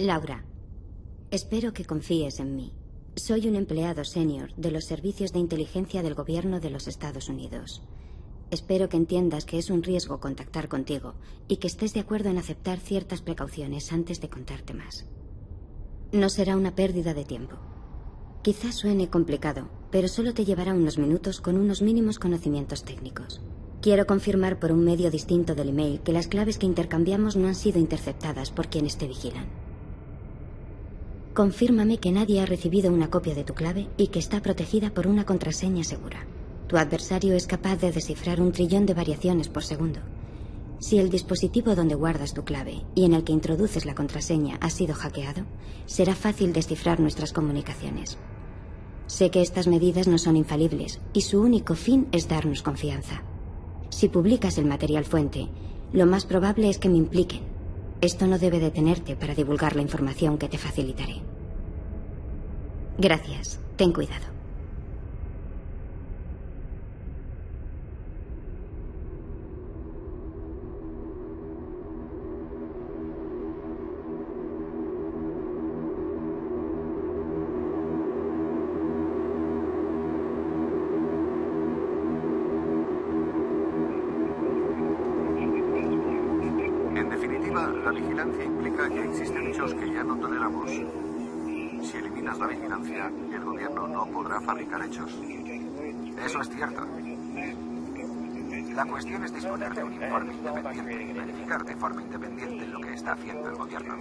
Laura, espero que confíes en mí. Soy un empleado senior de los servicios de inteligencia del gobierno de los Estados Unidos. Espero que entiendas que es un riesgo contactar contigo y que estés de acuerdo en aceptar ciertas precauciones antes de contarte más. No será una pérdida de tiempo. Quizás suene complicado, pero solo te llevará unos minutos con unos mínimos conocimientos técnicos. Quiero confirmar por un medio distinto del email que las claves que intercambiamos no han sido interceptadas por quienes te vigilan. Confírmame que nadie ha recibido una copia de tu clave y que está protegida por una contraseña segura. Tu adversario es capaz de descifrar un trillón de variaciones por segundo. Si el dispositivo donde guardas tu clave y en el que introduces la contraseña ha sido hackeado, será fácil descifrar nuestras comunicaciones. Sé que estas medidas no son infalibles y su único fin es darnos confianza. Si publicas el material fuente, lo más probable es que me impliquen. Esto no debe detenerte para divulgar la información que te facilitaré. Gracias. Ten cuidado. La cuestión es disponer de un informe independiente y verificar de forma independiente lo que está haciendo el gobierno.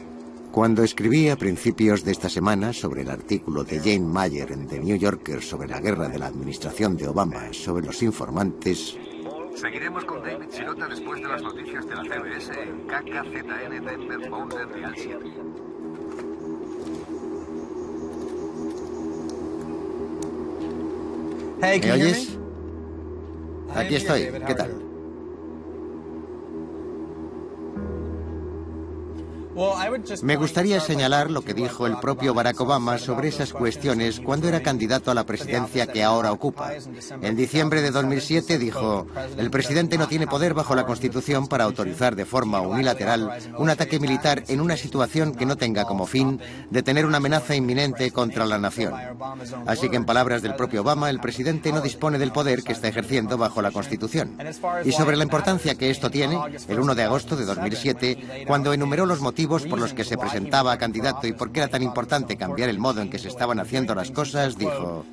Cuando escribí a principios de esta semana sobre el artículo de Jane Mayer en The New Yorker sobre la guerra de la administración de Obama sobre los informantes, Seguiremos con David Sirota después de las noticias de la CBS en KKZN Denver Boulder Real 7. ¿Me oyes? Aquí estoy. ¿Qué tal? Me gustaría señalar lo que dijo el propio Barack Obama sobre esas cuestiones cuando era candidato a la presidencia que ahora ocupa. En diciembre de 2007 dijo, el presidente no tiene poder bajo la Constitución para autorizar de forma unilateral un ataque militar en una situación que no tenga como fin detener una amenaza inminente contra la nación. Así que en palabras del propio Obama, el presidente no dispone del poder que está ejerciendo bajo la Constitución. Y sobre la importancia que esto tiene, el 1 de agosto de 2007, cuando enumeró los motivos por los que se presentaba a candidato y por qué era tan importante cambiar el modo en que se estaban haciendo las cosas, dijo,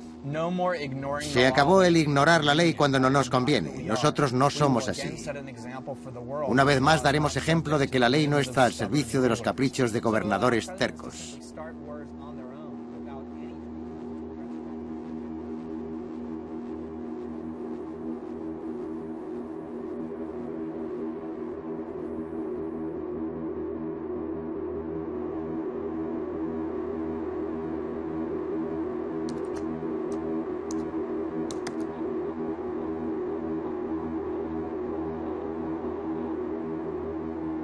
se acabó el ignorar la ley cuando no nos conviene. Nosotros no somos así. Una vez más daremos ejemplo de que la ley no está al servicio de los caprichos de gobernadores tercos.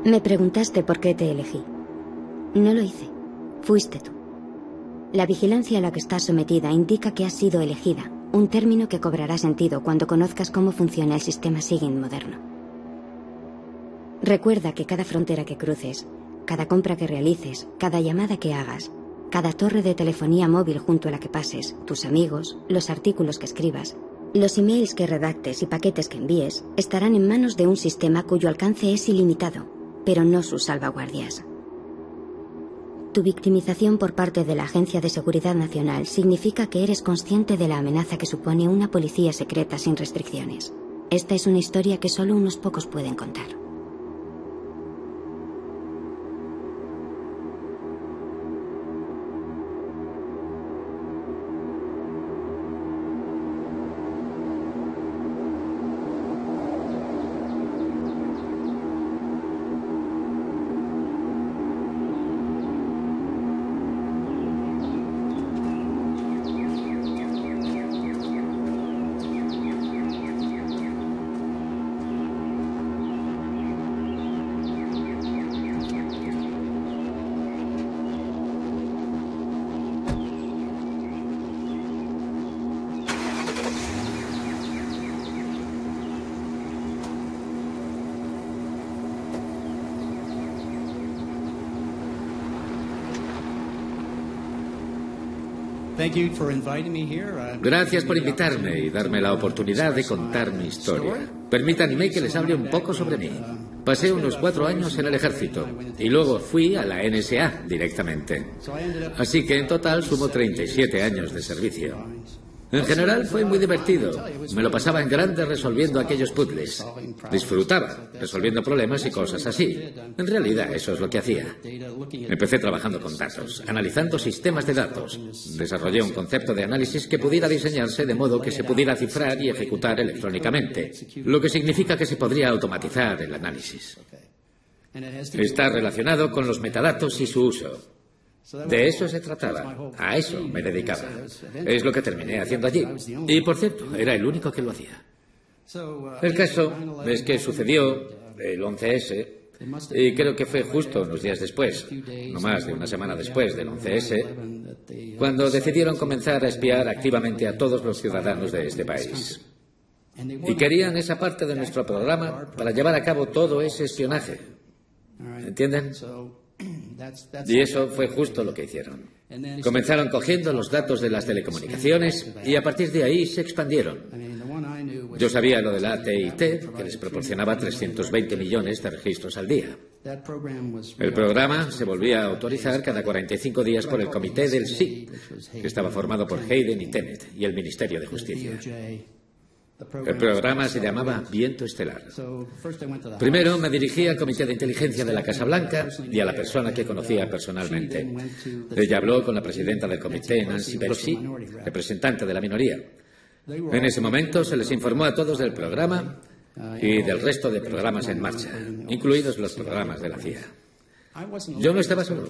Me preguntaste por qué te elegí. No lo hice. Fuiste tú. La vigilancia a la que estás sometida indica que has sido elegida, un término que cobrará sentido cuando conozcas cómo funciona el sistema SIGINT moderno. Recuerda que cada frontera que cruces, cada compra que realices, cada llamada que hagas, cada torre de telefonía móvil junto a la que pases, tus amigos, los artículos que escribas, los emails que redactes y paquetes que envíes estarán en manos de un sistema cuyo alcance es ilimitado pero no sus salvaguardias. Tu victimización por parte de la Agencia de Seguridad Nacional significa que eres consciente de la amenaza que supone una policía secreta sin restricciones. Esta es una historia que solo unos pocos pueden contar. Gracias por invitarme y darme la oportunidad de contar mi historia. Permítanme que les hable un poco sobre mí. Pasé unos cuatro años en el ejército y luego fui a la NSA directamente. Así que en total sumo 37 años de servicio. En general fue muy divertido. Me lo pasaba en grande resolviendo aquellos puzzles. Disfrutaba resolviendo problemas y cosas así. En realidad eso es lo que hacía. Empecé trabajando con datos, analizando sistemas de datos. Desarrollé un concepto de análisis que pudiera diseñarse de modo que se pudiera cifrar y ejecutar electrónicamente, lo que significa que se podría automatizar el análisis. Está relacionado con los metadatos y su uso. De eso se trataba. A eso me dedicaba. Es lo que terminé haciendo allí. Y por cierto, era el único que lo hacía. El caso es que sucedió el 11S y creo que fue justo unos días después, no más de una semana después del 11S, cuando decidieron comenzar a espiar activamente a todos los ciudadanos de este país. Y querían esa parte de nuestro programa para llevar a cabo todo ese espionaje. ¿Entienden? Y eso fue justo lo que hicieron. Comenzaron cogiendo los datos de las telecomunicaciones y a partir de ahí se expandieron. Yo sabía lo de la AT&T, que les proporcionaba 320 millones de registros al día. El programa se volvía a autorizar cada 45 días por el comité del SIP, que estaba formado por Hayden y Tenet y el Ministerio de Justicia. El programa se llamaba Viento Estelar. Primero me dirigí al Comité de Inteligencia de la Casa Blanca y a la persona que conocía personalmente. Ella habló con la presidenta del comité, Nancy Pelosi, representante de la minoría. En ese momento se les informó a todos del programa y del resto de programas en marcha, incluidos los programas de la CIA. Yo no estaba solo.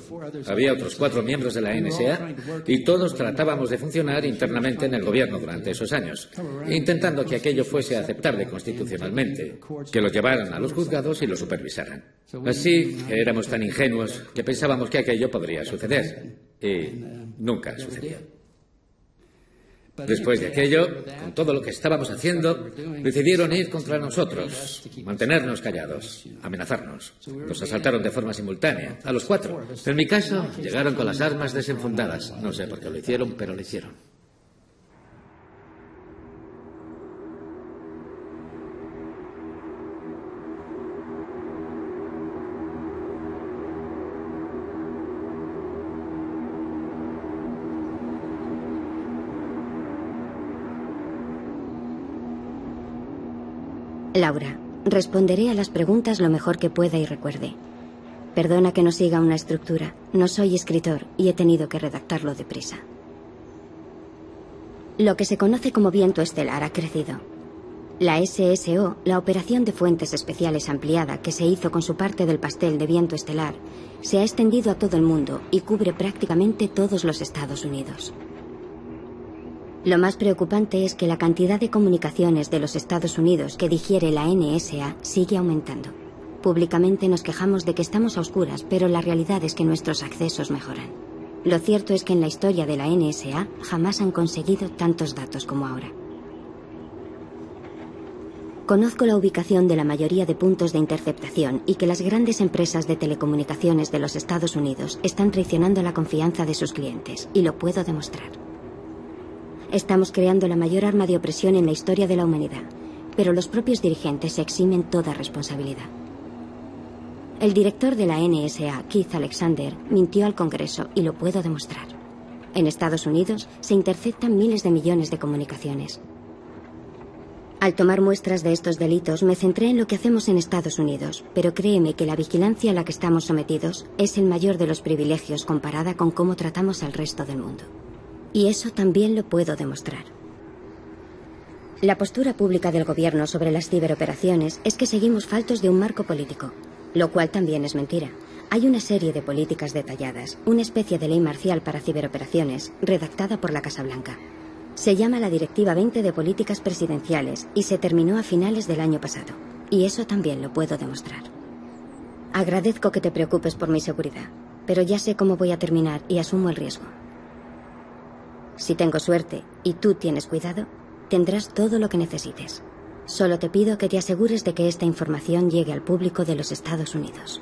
Había otros cuatro miembros de la NSA y todos tratábamos de funcionar internamente en el gobierno durante esos años, intentando que aquello fuese aceptable constitucionalmente, que lo llevaran a los juzgados y lo supervisaran. Así éramos tan ingenuos que pensábamos que aquello podría suceder y nunca sucedió. Después de aquello, con todo lo que estábamos haciendo, decidieron ir contra nosotros, mantenernos callados, amenazarnos. Nos asaltaron de forma simultánea, a los cuatro. En mi caso, llegaron con las armas desenfundadas. No sé por qué lo hicieron, pero lo hicieron. Laura, responderé a las preguntas lo mejor que pueda y recuerde. Perdona que no siga una estructura. No soy escritor y he tenido que redactarlo deprisa. Lo que se conoce como viento estelar ha crecido. La SSO, la operación de fuentes especiales ampliada que se hizo con su parte del pastel de viento estelar, se ha extendido a todo el mundo y cubre prácticamente todos los Estados Unidos. Lo más preocupante es que la cantidad de comunicaciones de los Estados Unidos que digiere la NSA sigue aumentando. Públicamente nos quejamos de que estamos a oscuras, pero la realidad es que nuestros accesos mejoran. Lo cierto es que en la historia de la NSA jamás han conseguido tantos datos como ahora. Conozco la ubicación de la mayoría de puntos de interceptación y que las grandes empresas de telecomunicaciones de los Estados Unidos están traicionando la confianza de sus clientes, y lo puedo demostrar. Estamos creando la mayor arma de opresión en la historia de la humanidad, pero los propios dirigentes se eximen toda responsabilidad. El director de la NSA, Keith Alexander, mintió al Congreso y lo puedo demostrar. En Estados Unidos se interceptan miles de millones de comunicaciones. Al tomar muestras de estos delitos me centré en lo que hacemos en Estados Unidos, pero créeme que la vigilancia a la que estamos sometidos es el mayor de los privilegios comparada con cómo tratamos al resto del mundo. Y eso también lo puedo demostrar. La postura pública del gobierno sobre las ciberoperaciones es que seguimos faltos de un marco político, lo cual también es mentira. Hay una serie de políticas detalladas, una especie de ley marcial para ciberoperaciones, redactada por la Casa Blanca. Se llama la Directiva 20 de Políticas Presidenciales y se terminó a finales del año pasado. Y eso también lo puedo demostrar. Agradezco que te preocupes por mi seguridad, pero ya sé cómo voy a terminar y asumo el riesgo. Si tengo suerte y tú tienes cuidado, tendrás todo lo que necesites. Solo te pido que te asegures de que esta información llegue al público de los Estados Unidos.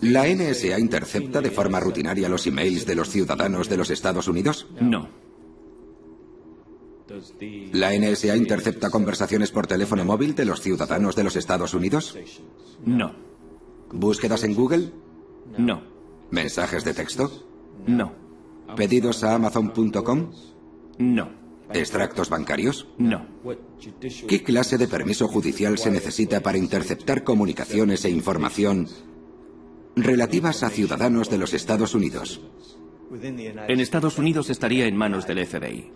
¿La NSA intercepta de forma rutinaria los emails de los ciudadanos de los Estados Unidos? No. ¿La NSA intercepta conversaciones por teléfono móvil de los ciudadanos de los Estados Unidos? No. ¿Búsquedas en Google? No. ¿Mensajes de texto? No. ¿Pedidos a amazon.com? No. ¿Extractos bancarios? No. ¿Qué clase de permiso judicial se necesita para interceptar comunicaciones e información relativas a ciudadanos de los Estados Unidos? En Estados Unidos estaría en manos del FBI.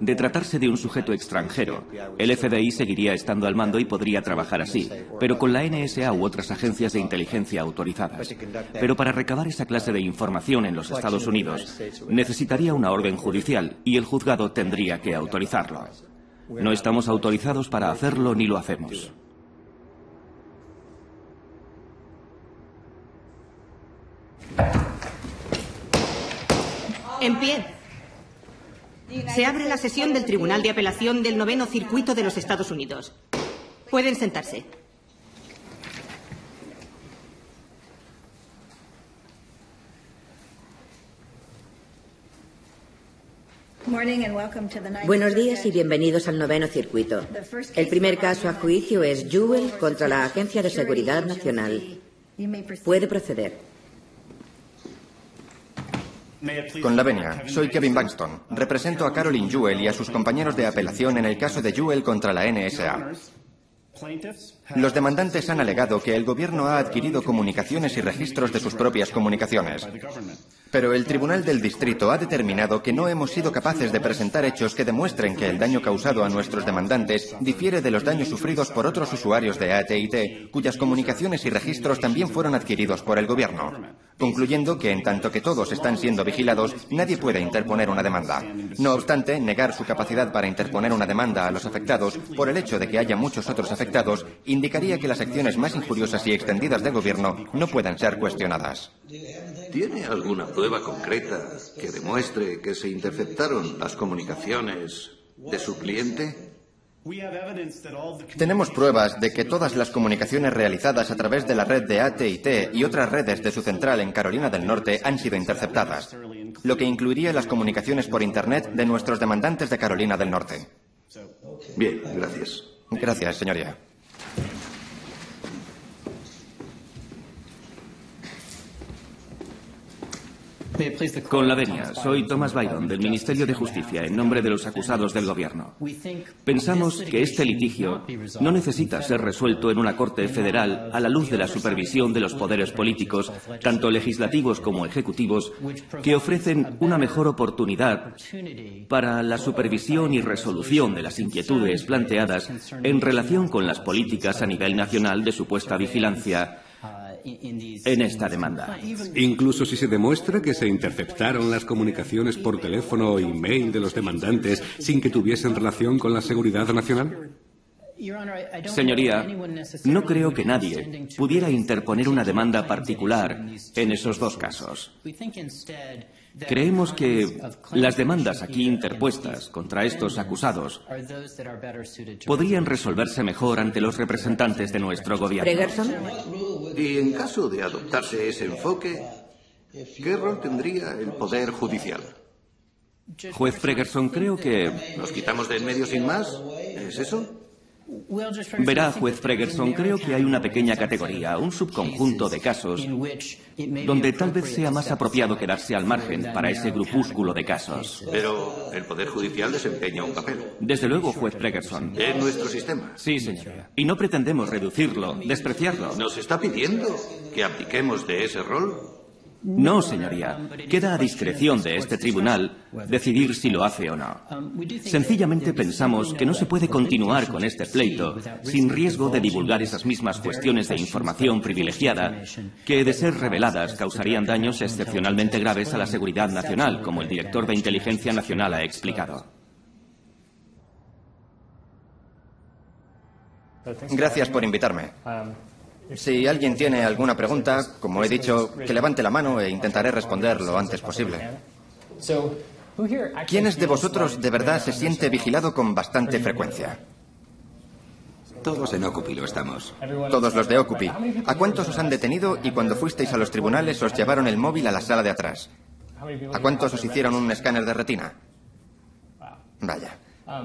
De tratarse de un sujeto extranjero, el FBI seguiría estando al mando y podría trabajar así, pero con la NSA u otras agencias de inteligencia autorizadas. Pero para recabar esa clase de información en los Estados Unidos, necesitaría una orden judicial y el juzgado tendría que autorizarlo. No estamos autorizados para hacerlo ni lo hacemos. En. Se abre la sesión del Tribunal de Apelación del Noveno Circuito de los Estados Unidos. Pueden sentarse. Buenos días y bienvenidos al noveno circuito. El primer caso a juicio es Jewel contra la Agencia de Seguridad Nacional. Puede proceder. Con la venia, soy Kevin Bankston. Represento a Caroline Jewell y a sus compañeros de apelación en el caso de Jewell contra la NSA. Los demandantes han alegado que el gobierno ha adquirido comunicaciones y registros de sus propias comunicaciones. Pero el Tribunal del Distrito ha determinado que no hemos sido capaces de presentar hechos que demuestren que el daño causado a nuestros demandantes difiere de los daños sufridos por otros usuarios de AT&T, cuyas comunicaciones y registros también fueron adquiridos por el gobierno. Concluyendo que en tanto que todos están siendo vigilados, nadie puede interponer una demanda. No obstante, negar su capacidad para interponer una demanda a los afectados por el hecho de que haya muchos otros afectados indicaría que las acciones más injuriosas y extendidas del gobierno no puedan ser cuestionadas. ¿Tiene alguna prueba concreta que demuestre que se interceptaron las comunicaciones de su cliente? Tenemos pruebas de que todas las comunicaciones realizadas a través de la red de AT&T y otras redes de su central en Carolina del Norte han sido interceptadas, lo que incluiría las comunicaciones por Internet de nuestros demandantes de Carolina del Norte. Bien, gracias. Gracias, señoría. Con la venia, soy Thomas Byron del Ministerio de Justicia en nombre de los acusados del gobierno. Pensamos que este litigio no necesita ser resuelto en una corte federal a la luz de la supervisión de los poderes políticos, tanto legislativos como ejecutivos, que ofrecen una mejor oportunidad para la supervisión y resolución de las inquietudes planteadas en relación con las políticas a nivel nacional de supuesta vigilancia en esta demanda. Incluso si se demuestra que se interceptaron las comunicaciones por teléfono o email de los demandantes sin que tuviesen relación con la seguridad nacional. Señoría, no creo que nadie pudiera interponer una demanda particular en esos dos casos. Creemos que las demandas aquí interpuestas contra estos acusados podrían resolverse mejor ante los representantes de nuestro gobierno. Y en caso de adoptarse ese enfoque, ¿qué rol tendría el Poder Judicial? Juez Fregerson, creo que... ¿Nos quitamos de en medio sin más? ¿Es eso? Verá, juez Fregerson, creo que hay una pequeña categoría, un subconjunto de casos donde tal vez sea más apropiado quedarse al margen para ese grupúsculo de casos. Pero el Poder Judicial desempeña un papel. Desde luego, juez Fregerson. En nuestro sistema. Sí, señora. Y no pretendemos reducirlo, despreciarlo. ¿Nos está pidiendo que abdiquemos de ese rol? No, señoría. Queda a discreción de este tribunal decidir si lo hace o no. Sencillamente pensamos que no se puede continuar con este pleito sin riesgo de divulgar esas mismas cuestiones de información privilegiada que, de ser reveladas, causarían daños excepcionalmente graves a la seguridad nacional, como el director de Inteligencia Nacional ha explicado. Gracias por invitarme. Si alguien tiene alguna pregunta, como he dicho, que levante la mano e intentaré responder lo antes posible. ¿Quiénes de vosotros de verdad se siente vigilado con bastante frecuencia? Todos en Occupy lo estamos. Todos los de Occupy. ¿A cuántos os han detenido y cuando fuisteis a los tribunales os llevaron el móvil a la sala de atrás? ¿A cuántos os hicieron un escáner de retina? Vaya.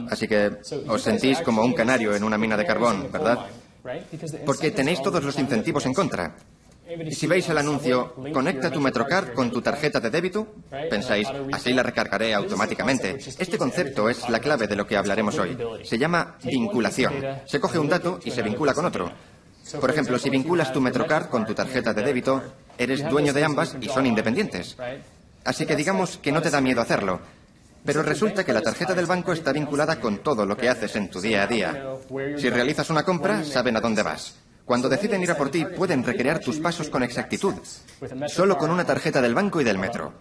Así que os sentís como un canario en una mina de carbón, ¿verdad? Porque tenéis todos los incentivos en contra. Y si veis el anuncio, conecta tu Metrocard con tu tarjeta de débito, pensáis, así la recargaré automáticamente. Este concepto es la clave de lo que hablaremos hoy. Se llama vinculación. Se coge un dato y se vincula con otro. Por ejemplo, si vinculas tu Metrocard con tu tarjeta de débito, eres dueño de ambas y son independientes. Así que digamos que no te da miedo hacerlo. Pero resulta que la tarjeta del banco está vinculada con todo lo que haces en tu día a día. Si realizas una compra, saben a dónde vas. Cuando deciden ir a por ti, pueden recrear tus pasos con exactitud, solo con una tarjeta del banco y del metro.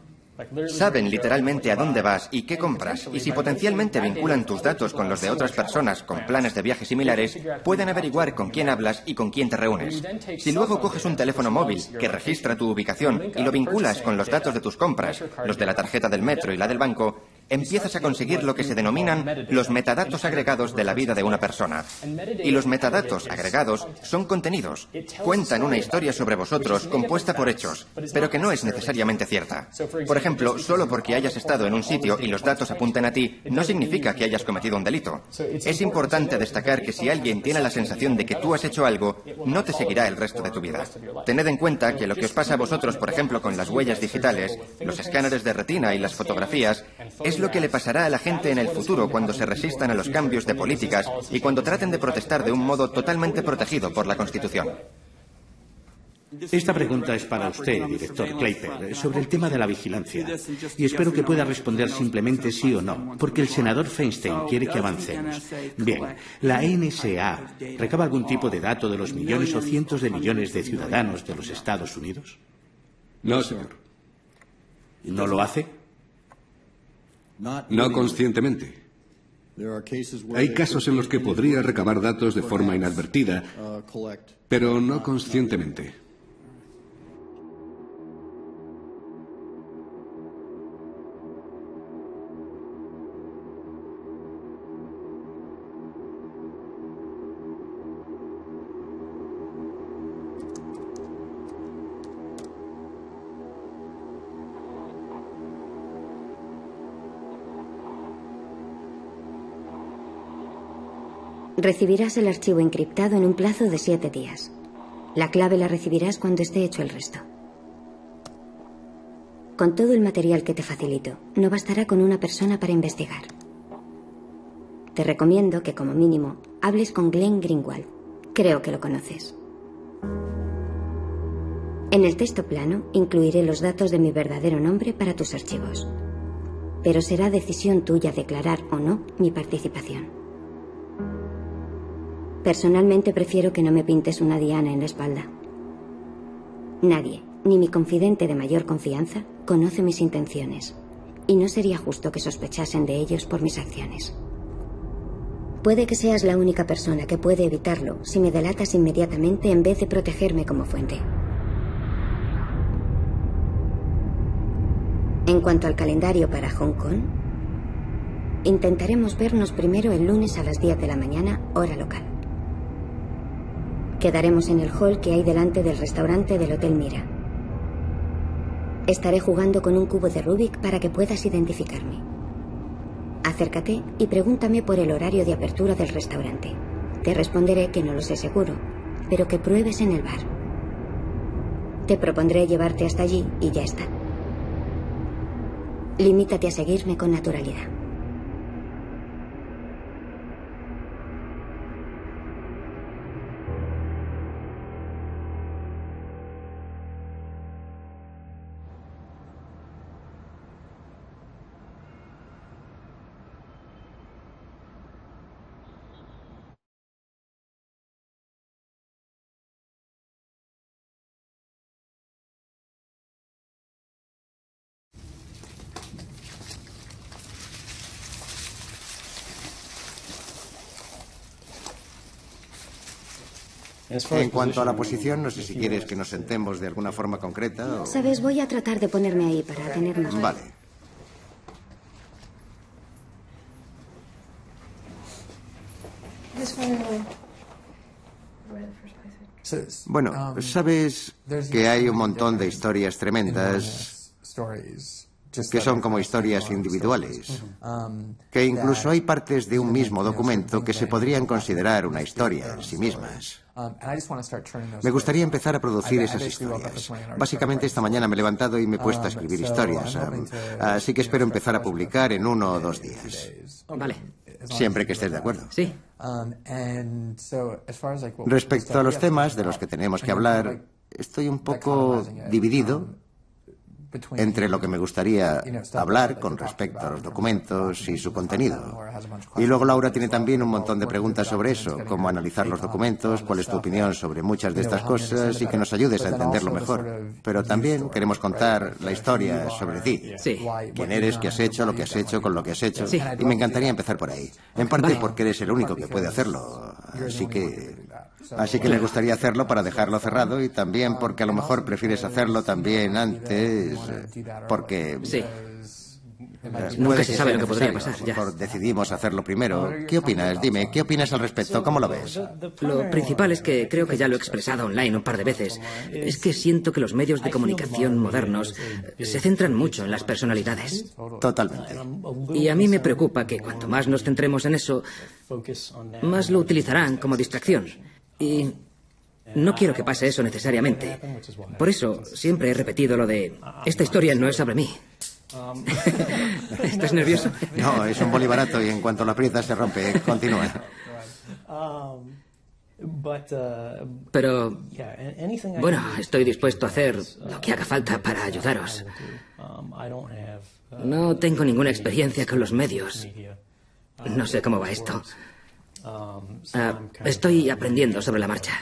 Saben literalmente a dónde vas y qué compras, y si potencialmente vinculan tus datos con los de otras personas con planes de viaje similares, pueden averiguar con quién hablas y con quién te reúnes. Si luego coges un teléfono móvil que registra tu ubicación y lo vinculas con los datos de tus compras, los de la tarjeta del metro y la del banco, empiezas a conseguir lo que se denominan los metadatos agregados de la vida de una persona. Y los metadatos agregados son contenidos. Cuentan una historia sobre vosotros compuesta por hechos, pero que no es necesariamente cierta. Por ejemplo, solo porque hayas estado en un sitio y los datos apunten a ti, no significa que hayas cometido un delito. Es importante destacar que si alguien tiene la sensación de que tú has hecho algo, no te seguirá el resto de tu vida. Tened en cuenta que lo que os pasa a vosotros, por ejemplo, con las huellas digitales, los escáneres de retina y las fotografías, es lo que le pasará a la gente en el futuro cuando se resistan a los cambios de políticas y cuando traten de protestar de un modo totalmente protegido por la Constitución. Esta pregunta es para usted, director Kleiper, sobre el tema de la vigilancia. Y espero que pueda responder simplemente sí o no, porque el senador Feinstein quiere que avancemos. Bien, ¿la NSA recaba algún tipo de dato de los millones o cientos de millones de ciudadanos de los Estados Unidos? No, señor. ¿No lo hace? No conscientemente. Hay casos en los que podría recabar datos de forma inadvertida, pero no conscientemente. Recibirás el archivo encriptado en un plazo de siete días. La clave la recibirás cuando esté hecho el resto. Con todo el material que te facilito, no bastará con una persona para investigar. Te recomiendo que, como mínimo, hables con Glenn Greenwald. Creo que lo conoces. En el texto plano incluiré los datos de mi verdadero nombre para tus archivos. Pero será decisión tuya declarar o no mi participación. Personalmente prefiero que no me pintes una diana en la espalda. Nadie, ni mi confidente de mayor confianza, conoce mis intenciones, y no sería justo que sospechasen de ellos por mis acciones. Puede que seas la única persona que puede evitarlo si me delatas inmediatamente en vez de protegerme como fuente. En cuanto al calendario para Hong Kong, intentaremos vernos primero el lunes a las 10 de la mañana, hora local. Quedaremos en el hall que hay delante del restaurante del Hotel Mira. Estaré jugando con un cubo de Rubik para que puedas identificarme. Acércate y pregúntame por el horario de apertura del restaurante. Te responderé que no lo sé seguro, pero que pruebes en el bar. Te propondré llevarte hasta allí y ya está. Limítate a seguirme con naturalidad. En cuanto a la posición, no sé si quieres que nos sentemos de alguna forma concreta o... Sabes, voy a tratar de ponerme ahí para tener más. Vale. Bueno, sabes que hay un montón de historias tremendas que son como historias individuales, que incluso hay partes de un mismo documento que se podrían considerar una historia en sí mismas. Me gustaría empezar a producir esas historias. Básicamente esta mañana me he levantado y me he puesto a escribir historias, así que espero empezar a publicar en uno o dos días. Vale. Siempre que estés de acuerdo. Sí. Respecto a los temas de los que tenemos que hablar, estoy un poco dividido entre lo que me gustaría hablar con respecto a los documentos y su contenido. Y luego Laura tiene también un montón de preguntas sobre eso, cómo analizar los documentos, cuál es tu opinión sobre muchas de estas cosas y que nos ayudes a entenderlo mejor. Pero también queremos contar la historia sobre ti. Sí. Quién eres, qué has hecho, lo que has hecho, con lo que has hecho. Y me encantaría empezar por ahí. En parte porque eres el único que puede hacerlo. Así que Así que le gustaría hacerlo para dejarlo cerrado y también porque a lo mejor prefieres hacerlo también antes, porque... Sí. Eh, Nunca se sabe lo que podría pasar, ya. Decidimos hacerlo primero. ¿Qué opinas? Dime, ¿qué opinas al respecto? ¿Cómo lo ves? Lo principal es que creo que ya lo he expresado online un par de veces. Es que siento que los medios de comunicación modernos se centran mucho en las personalidades. Totalmente. Y a mí me preocupa que cuanto más nos centremos en eso, más lo utilizarán como distracción. Y no quiero que pase eso necesariamente. Por eso siempre he repetido lo de, esta historia no es sobre mí. ¿Estás nervioso? No, es un bolivarato y en cuanto lo aprietas se rompe. Continúa. Pero, bueno, estoy dispuesto a hacer lo que haga falta para ayudaros. No tengo ninguna experiencia con los medios. No sé cómo va esto. Ah, estoy aprendiendo sobre la marcha.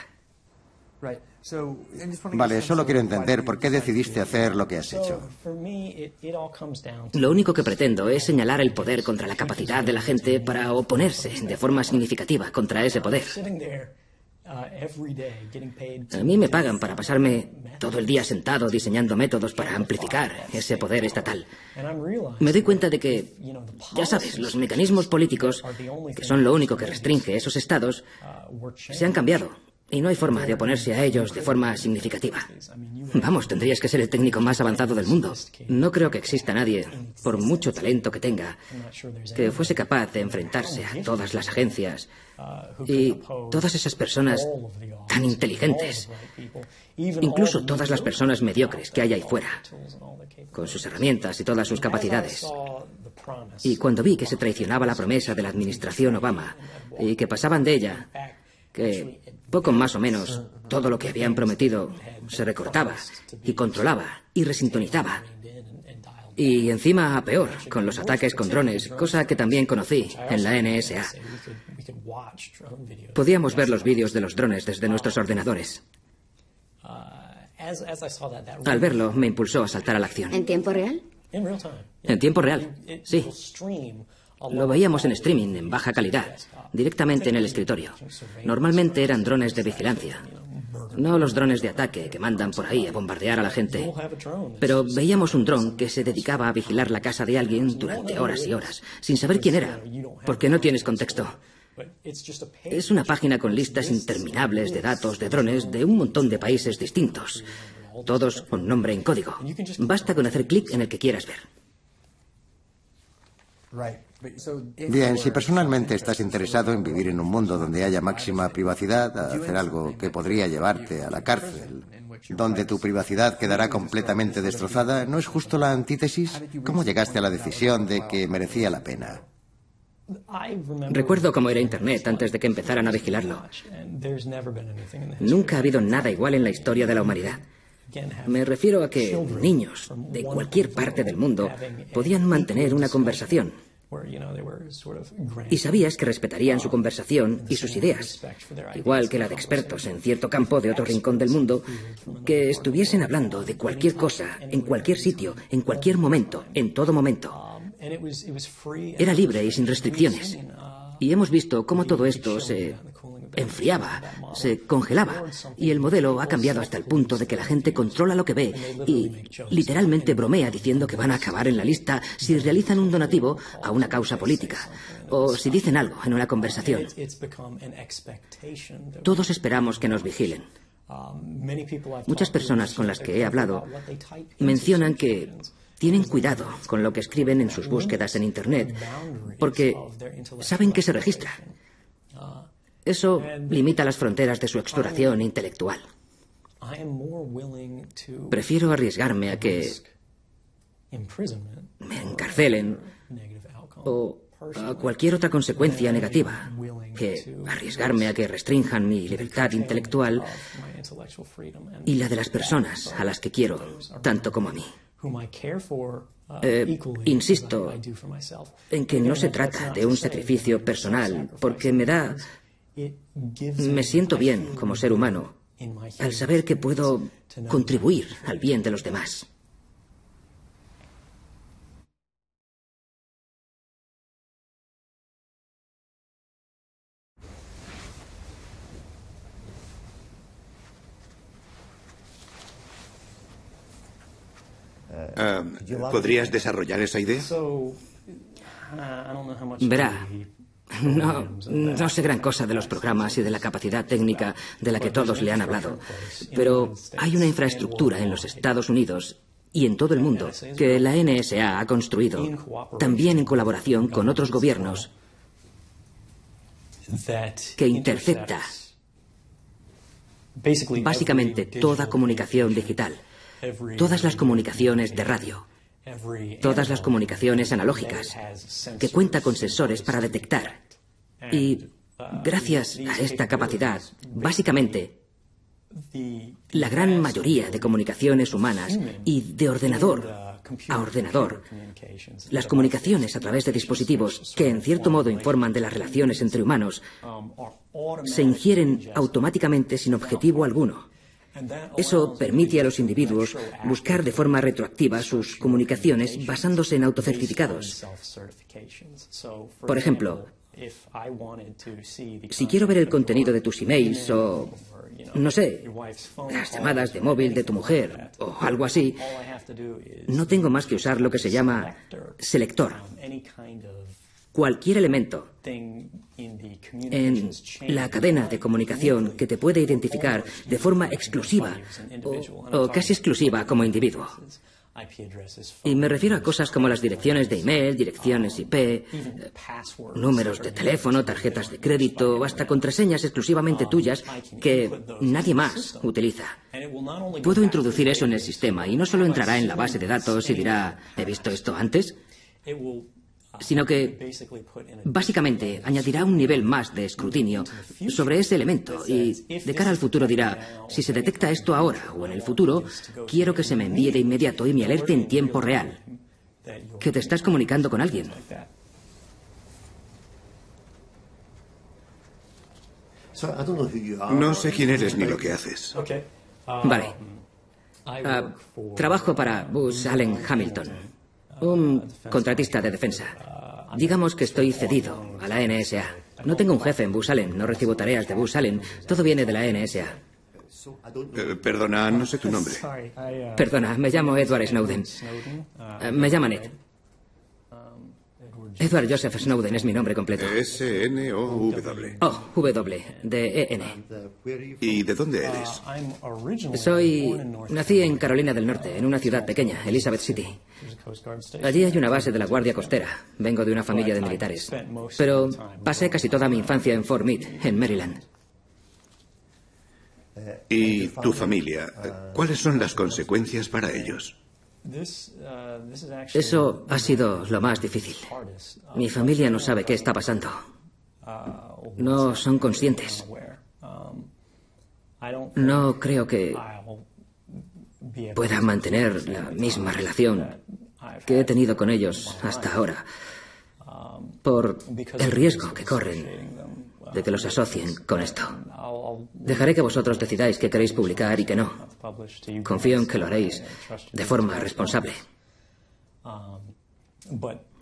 Vale, solo quiero entender por qué decidiste hacer lo que has hecho. Lo único que pretendo es señalar el poder contra la capacidad de la gente para oponerse de forma significativa contra ese poder. A mí me pagan para pasarme todo el día sentado diseñando métodos para amplificar ese poder estatal. Me doy cuenta de que, ya sabes, los mecanismos políticos, que son lo único que restringe esos estados, se han cambiado y no hay forma de oponerse a ellos de forma significativa. Vamos, tendrías que ser el técnico más avanzado del mundo. No creo que exista nadie, por mucho talento que tenga, que fuese capaz de enfrentarse a todas las agencias y todas esas personas tan inteligentes, incluso todas las personas mediocres que hay ahí fuera, con sus herramientas y todas sus capacidades. Y cuando vi que se traicionaba la promesa de la administración Obama y que pasaban de ella, que poco más o menos todo lo que habían prometido se recortaba y controlaba y resintonizaba. Y encima a peor, con los ataques con drones, cosa que también conocí en la NSA. Podíamos ver los vídeos de los drones desde nuestros ordenadores. Al verlo, me impulsó a saltar a la acción. ¿En tiempo real? En tiempo real, sí. Lo veíamos en streaming, en baja calidad, directamente en el escritorio. Normalmente eran drones de vigilancia. No los drones de ataque que mandan por ahí a bombardear a la gente. Pero veíamos un dron que se dedicaba a vigilar la casa de alguien durante horas y horas, sin saber quién era, porque no tienes contexto. Es una página con listas interminables de datos de drones de un montón de países distintos, todos con nombre en código. Basta con hacer clic en el que quieras ver. Bien, si personalmente estás interesado en vivir en un mundo donde haya máxima privacidad, hacer algo que podría llevarte a la cárcel, donde tu privacidad quedará completamente destrozada, ¿no es justo la antítesis? ¿Cómo llegaste a la decisión de que merecía la pena? Recuerdo cómo era Internet antes de que empezaran a vigilarlo. Nunca ha habido nada igual en la historia de la humanidad. Me refiero a que niños de cualquier parte del mundo podían mantener una conversación. Y sabías que respetarían su conversación y sus ideas, igual que la de expertos en cierto campo de otro rincón del mundo, que estuviesen hablando de cualquier cosa, en cualquier sitio, en cualquier momento, en todo momento. Era libre y sin restricciones. Y hemos visto cómo todo esto se enfriaba, se congelaba. Y el modelo ha cambiado hasta el punto de que la gente controla lo que ve y literalmente bromea diciendo que van a acabar en la lista si realizan un donativo a una causa política o si dicen algo en una conversación. Todos esperamos que nos vigilen. Muchas personas con las que he hablado mencionan que tienen cuidado con lo que escriben en sus búsquedas en Internet porque saben que se registra. Eso limita las fronteras de su exploración intelectual. Prefiero arriesgarme a que me encarcelen o a cualquier otra consecuencia negativa que arriesgarme a que restrinjan mi libertad intelectual y la de las personas a las que quiero tanto como a mí. Eh, insisto en que no se trata de un sacrificio personal, porque me da... Me siento bien como ser humano al saber que puedo contribuir al bien de los demás. Ah, ¿Podrías desarrollar esa idea? Verá, no, no sé gran cosa de los programas y de la capacidad técnica de la que todos le han hablado, pero hay una infraestructura en los Estados Unidos y en todo el mundo que la NSA ha construido, también en colaboración con otros gobiernos, que intercepta básicamente toda comunicación digital todas las comunicaciones de radio, todas las comunicaciones analógicas, que cuenta con sensores para detectar. Y gracias a esta capacidad, básicamente, la gran mayoría de comunicaciones humanas y de ordenador a ordenador, las comunicaciones a través de dispositivos que en cierto modo informan de las relaciones entre humanos, se ingieren automáticamente sin objetivo alguno. Eso permite a los individuos buscar de forma retroactiva sus comunicaciones basándose en autocertificados. Por ejemplo, si quiero ver el contenido de tus emails o, no sé, las llamadas de móvil de tu mujer o algo así, no tengo más que usar lo que se llama selector cualquier elemento en la cadena de comunicación que te puede identificar de forma exclusiva o, casi exclusiva como individuo. Y me refiero a cosas como las direcciones de email, direcciones IP, números de teléfono, tarjetas de crédito, o hasta contraseñas exclusivamente tuyas que nadie más utiliza. Puedo introducir eso en el sistema y no solo entrará en la base de datos y dirá, ¿he visto esto antes? Sino que básicamente añadirá un nivel más de escrutinio sobre ese elemento y de cara al futuro dirá, si se detecta esto ahora o en el futuro, quiero que se me envíe de inmediato y me alerte en tiempo real que te estás comunicando con alguien. No sé quién eres ni lo que haces. Vale. Ah, trabajo para Bus Allen Hamilton. Un contratista de defensa. Digamos que estoy cedido a la NSA. No tengo un jefe en Bus Allen, no recibo tareas de Bus Allen. Todo viene de la NSA. Eh, perdona, no sé tu nombre. Perdona, me llamo Edward Snowden. Eh, me llama Ned. Edward Joseph Snowden es mi nombre completo. S-N-O-W. Oh, W, de E-N. ¿Y de dónde eres? Soy. Nací en Carolina del Norte, en una ciudad pequeña, Elizabeth City. Allí hay una base de la Guardia Costera. Vengo de una familia de militares. Pero pasé casi toda mi infancia en Fort Meade, en Maryland. ¿Y tu familia? ¿Cuáles son las consecuencias para ellos? Eso ha sido lo más difícil. Mi familia no sabe qué está pasando. No son conscientes. No creo que pueda mantener la misma relación que he tenido con ellos hasta ahora por el riesgo que corren de que los asocien con esto. Dejaré que vosotros decidáis qué queréis publicar y qué no. Confío en que lo haréis de forma responsable.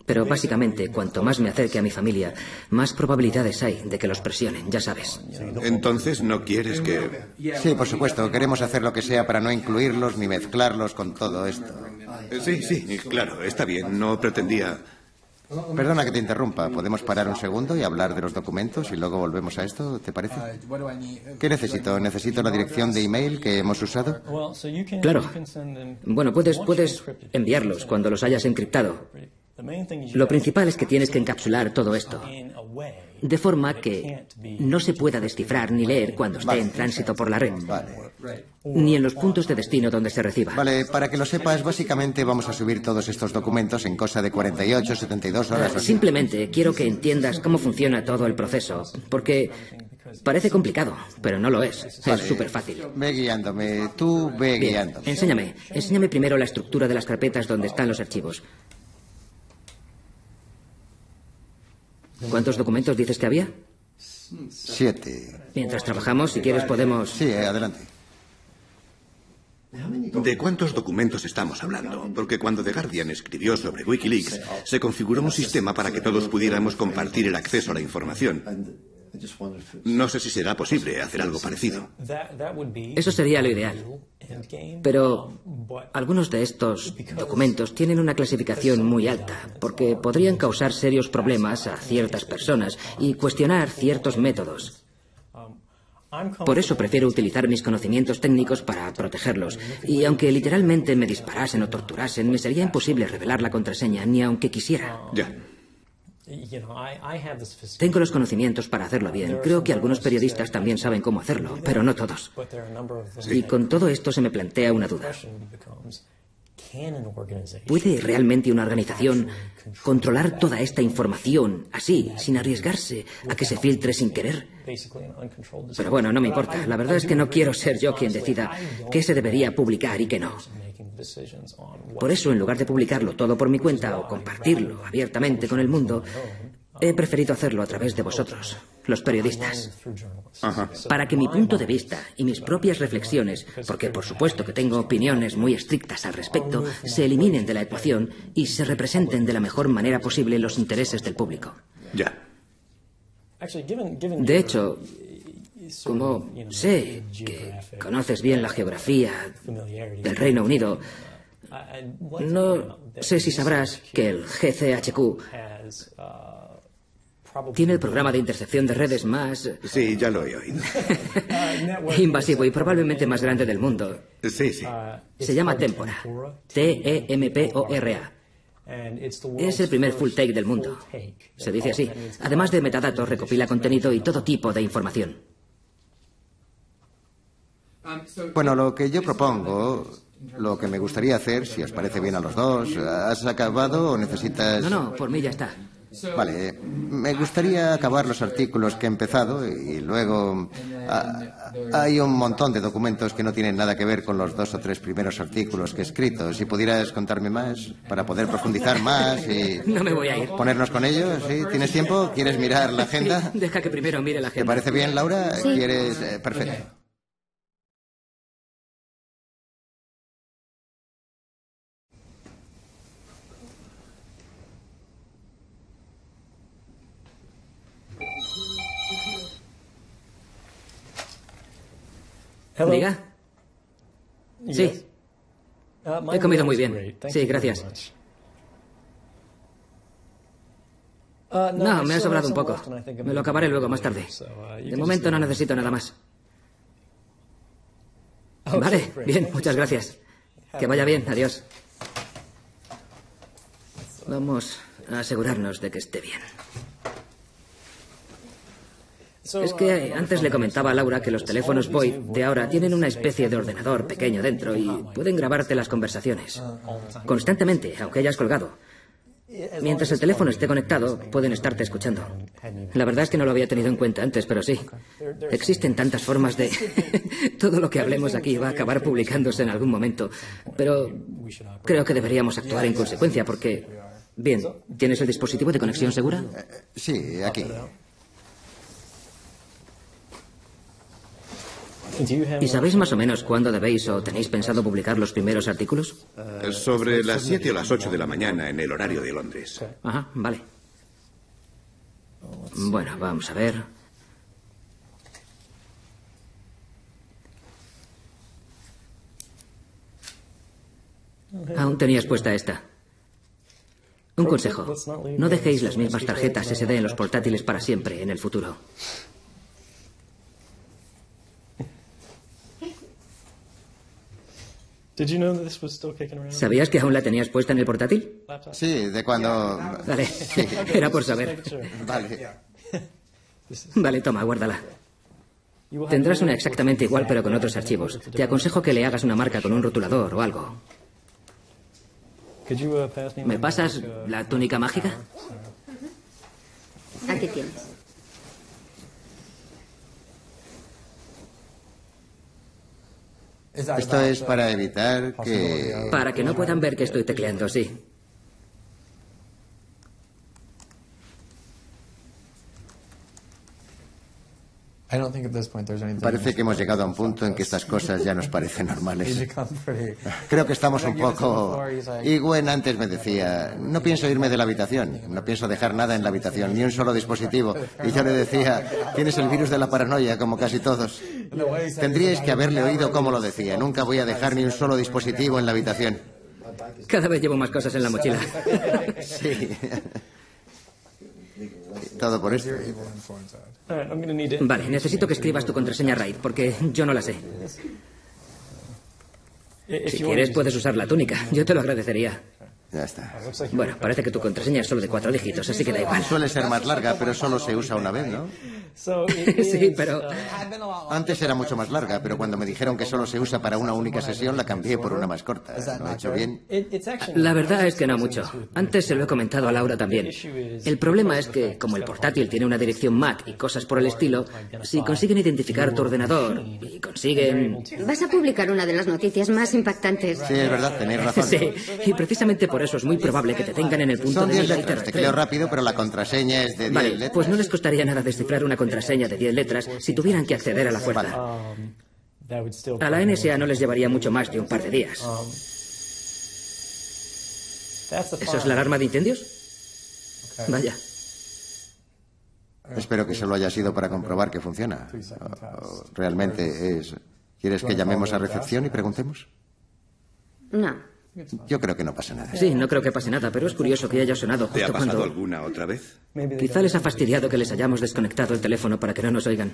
Pero básicamente, cuanto más me acerque a mi familia, más probabilidades hay de que los presionen, ya sabes. Entonces, ¿no quieres que...? Sí, por supuesto. Queremos hacer lo que sea para no incluirlos ni mezclarlos con todo esto. Sí, sí, claro, está bien. No pretendía... Perdona que te interrumpa. ¿Podemos parar un segundo y hablar de los documentos y luego volvemos a esto? ¿Te parece? ¿Qué necesito? ¿Necesito la dirección de email que hemos usado? Claro. Bueno, puedes, puedes enviarlos cuando los hayas encriptado. Lo principal es que tienes que encapsular todo esto de forma que no se pueda descifrar ni leer cuando esté en tránsito por la red. Ni en los puntos de destino donde se reciba. Vale, para que lo sepas, básicamente vamos a subir todos estos documentos en cosa de 48, 72 horas. Simplemente quiero que entiendas cómo funciona todo el proceso, porque Parece complicado, pero no lo es. Es súper fácil. Ve guiándome, tú ve guiándome. Enséñame, enséñame primero la estructura de las carpetas donde están los archivos. ¿Cuántos documentos dices que había? Siete. Mientras trabajamos, si quieres podemos... Sí, adelante. ¿De cuántos documentos estamos hablando? Porque cuando The Guardian escribió sobre Wikileaks, se configuró un sistema para que todos pudiéramos compartir el acceso a la información. No sé si será posible hacer algo parecido. Eso sería lo ideal. Pero algunos de estos documentos tienen una clasificación muy alta, porque podrían causar serios problemas a ciertas personas y cuestionar ciertos métodos. Por eso prefiero utilizar mis conocimientos técnicos para protegerlos. Y aunque literalmente me disparasen o torturasen, me sería imposible revelar la contraseña, ni aunque quisiera. Ya. Tengo los conocimientos para hacerlo bien. Creo que algunos periodistas también saben cómo hacerlo, pero no todos. Y con todo esto se me plantea una duda. ¿Puede realmente una organización controlar toda esta información así, sin arriesgarse a que se filtre sin querer? Pero bueno, no me importa. La verdad es que no quiero ser yo quien decida qué se debería publicar y qué no. Por eso, en lugar de publicarlo todo por mi cuenta o compartirlo abiertamente con el mundo, he preferido hacerlo a través de vosotros, los periodistas. Para que mi punto de vista y mis propias reflexiones, porque por supuesto que tengo opiniones muy estrictas al respecto, se eliminen de la ecuación y se representen de la mejor manera posible los intereses del público. Ya. De hecho, como sé que conoces bien la geografía del Reino Unido, no sé si sabrás que el GCHQ tiene el programa de intercepción de redes más... Sí, ya lo he oído. invasivo y probablemente más grande del mundo. Sí, sí. Se llama Tempora. T-E-M-P-O-R-A. Es el primer full take del mundo. Se dice así. Además de metadatos, recopila contenido y todo tipo de información. Bueno, lo que yo propongo, lo que me gustaría hacer, si os parece bien a los dos, ¿has acabado o necesitas...? No, no, por mí ya está. Vale, me gustaría acabar los artículos que he empezado y luego ah, hay un montón de documentos que no tienen nada que ver con los dos o tres primeros artículos que he escrito. Si pudieras contarme más para poder profundizar más y no me voy a ir. ponernos con ellos, ¿sí? ¿Tienes tiempo? ¿Quieres mirar la agenda? deja que primero mire la agenda. ¿Te parece bien, Laura? ¿Quieres? Eh, perfecto. Diga. Sí. He comido muy bien. Sí, gracias. No, me ha sobrado un poco. Me lo acabaré luego, más tarde. De momento no necesito nada más. Vale, bien, muchas gracias. Que vaya bien, adiós. Vamos a asegurarnos de que esté bien. Es que antes le comentaba a Laura que los teléfonos VoIP de ahora tienen una especie de ordenador pequeño dentro y pueden grabarte las conversaciones. Constantemente, aunque hayas colgado. Mientras el teléfono esté conectado, pueden estarte escuchando. La verdad es que no lo había tenido en cuenta antes, pero sí. Existen tantas formas de... Todo lo que hablemos aquí va a acabar publicándose en algún momento. Pero creo que deberíamos actuar en consecuencia porque... Bien, ¿tienes el dispositivo de conexión segura? Sí, aquí. ¿Y sabéis más o menos cuándo debéis o tenéis pensado publicar los primeros artículos? Sobre las 7 o las 8 de la mañana en el horario de Londres. Ajá, vale. Bueno, vamos a ver. Aún tenías puesta esta. Un consejo. No dejéis las mismas tarjetas SD en los portátiles para siempre en el futuro. ¿Sabías que aún la tenías puesta en el portátil? Sí, de cuando... Vale, era por saber. Vale. Vale, toma, guárdala. Tendrás una exactamente igual pero con otros archivos. Te aconsejo que le hagas una marca con un rotulador o algo. ¿Me pasas la túnica mágica? Aquí tienes. Esto es para evitar que... Para que no puedan ver que estoy tecleando, sí. Parece que hemos llegado a un punto en que estas cosas ya nos parecen normales. Creo que estamos un poco... Y Gwen antes me decía, no pienso irme de la habitación, no pienso dejar nada en la habitación, ni un solo dispositivo. Y yo le decía, tienes el virus de la paranoia, como casi todos. Tendríais que haberle oído cómo lo decía, nunca voy a dejar ni un solo dispositivo en la habitación. Cada vez llevo más cosas en la mochila. Sí. Todo por esto. Vale, necesito que escribas tu contraseña RAID, porque yo no la sé. Si quieres, puedes usar la túnica. Yo te lo agradecería. Ya está. Bueno, parece que tu contraseña es solo de cuatro dígitos, así que da igual. Suele ser más larga, pero solo se usa una vez, ¿no? sí, pero... Antes era mucho más larga, pero cuando me dijeron que solo se usa para una única sesión, la cambié por una más corta. ¿Lo he hecho bien? La verdad es que no mucho. Antes se lo he comentado a Laura también. El problema es que, como el portátil tiene una dirección MAC y cosas por el estilo, si consiguen identificar tu ordenador y consiguen... Vas a publicar una de las noticias más impactantes. Sí, es verdad, tenéis razón. Sí, y precisamente por eso es muy probable que te tengan en el punto Son de 10 vista y te letras, tecleo rápido, pero la contraseña es de 10 Vale, letras. pues no les costaría nada descifrar una contraseña de 10 letras si tuvieran que acceder a la fuerza. A la NSA no les llevaría mucho más de un par de días. ¿Eso es la alarma de incendios? Vaya. Espero que solo haya sido para comprobar que funciona. O realmente es... ¿Quieres que llamemos a recepción y preguntemos? No. Yo creo que no pasa nada. Sí, no creo que pase nada, pero es curioso que haya sonado ¿Te ha justo pasado cuando... alguna otra vez? Quizá les ha fastidiado que les hayamos desconectado el teléfono para que no nos oigan.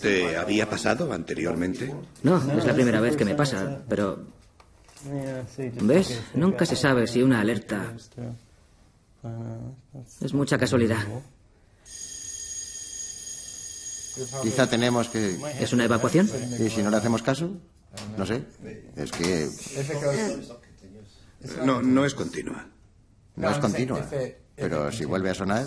¿Te había pasado anteriormente? No, es la primera vez que me pasa, pero... ¿Ves? Nunca se sabe si una alerta... Es mucha casualidad. Quizá tenemos que... ¿Es una evacuación? ¿Y si no le hacemos caso? No sé. Es que No, no es continua. no es continua. Pero si vuelve a sonar...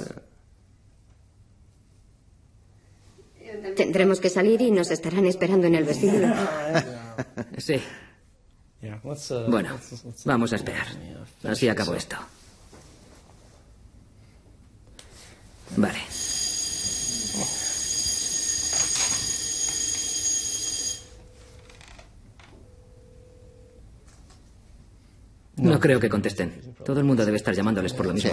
Tendremos que salir y nos estarán esperando en el vestíbulo. Sí. Bueno, vamos a esperar. Así acabó esto. Vale. No creo que contesten. Todo el mundo debe estar llamándoles por lo mismo.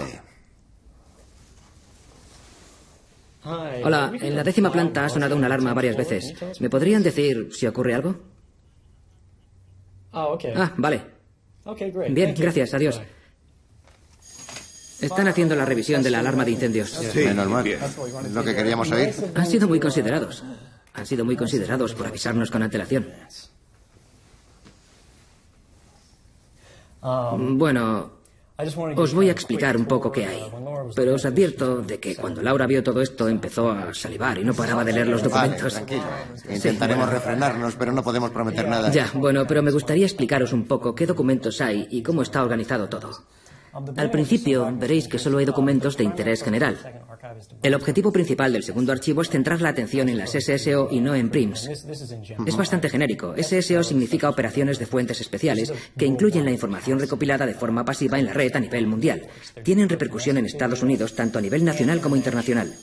Hola, en la décima planta ha sonado una alarma varias veces. ¿Me podrían decir si ocurre algo? Ah, vale. Bien, gracias, adiós. Están haciendo la revisión de la alarma de incendios. Menos mal. Es lo que queríamos oír. Han sido muy considerados. Han sido muy considerados por avisarnos con antelación. Bueno, os voy a explicar un poco qué hay. Pero os advierto de que cuando Laura vio todo esto empezó a salivar y no paraba de leer los Vale, documentos. tranquilo. Intentaremos refrenarnos, pero no podemos prometer nada. Ya, bueno, pero me gustaría explicaros un poco qué documentos hay y cómo está organizado todo. Al principio veréis que solo hay documentos de interés general. El objetivo principal del segundo archivo es centrar la atención en las SSO y no en PRIMS. Es bastante genérico. SSO significa operaciones de fuentes especiales que incluyen la información recopilada de forma pasiva en la red a nivel mundial. Tienen repercusión en Estados Unidos tanto a nivel nacional como internacional.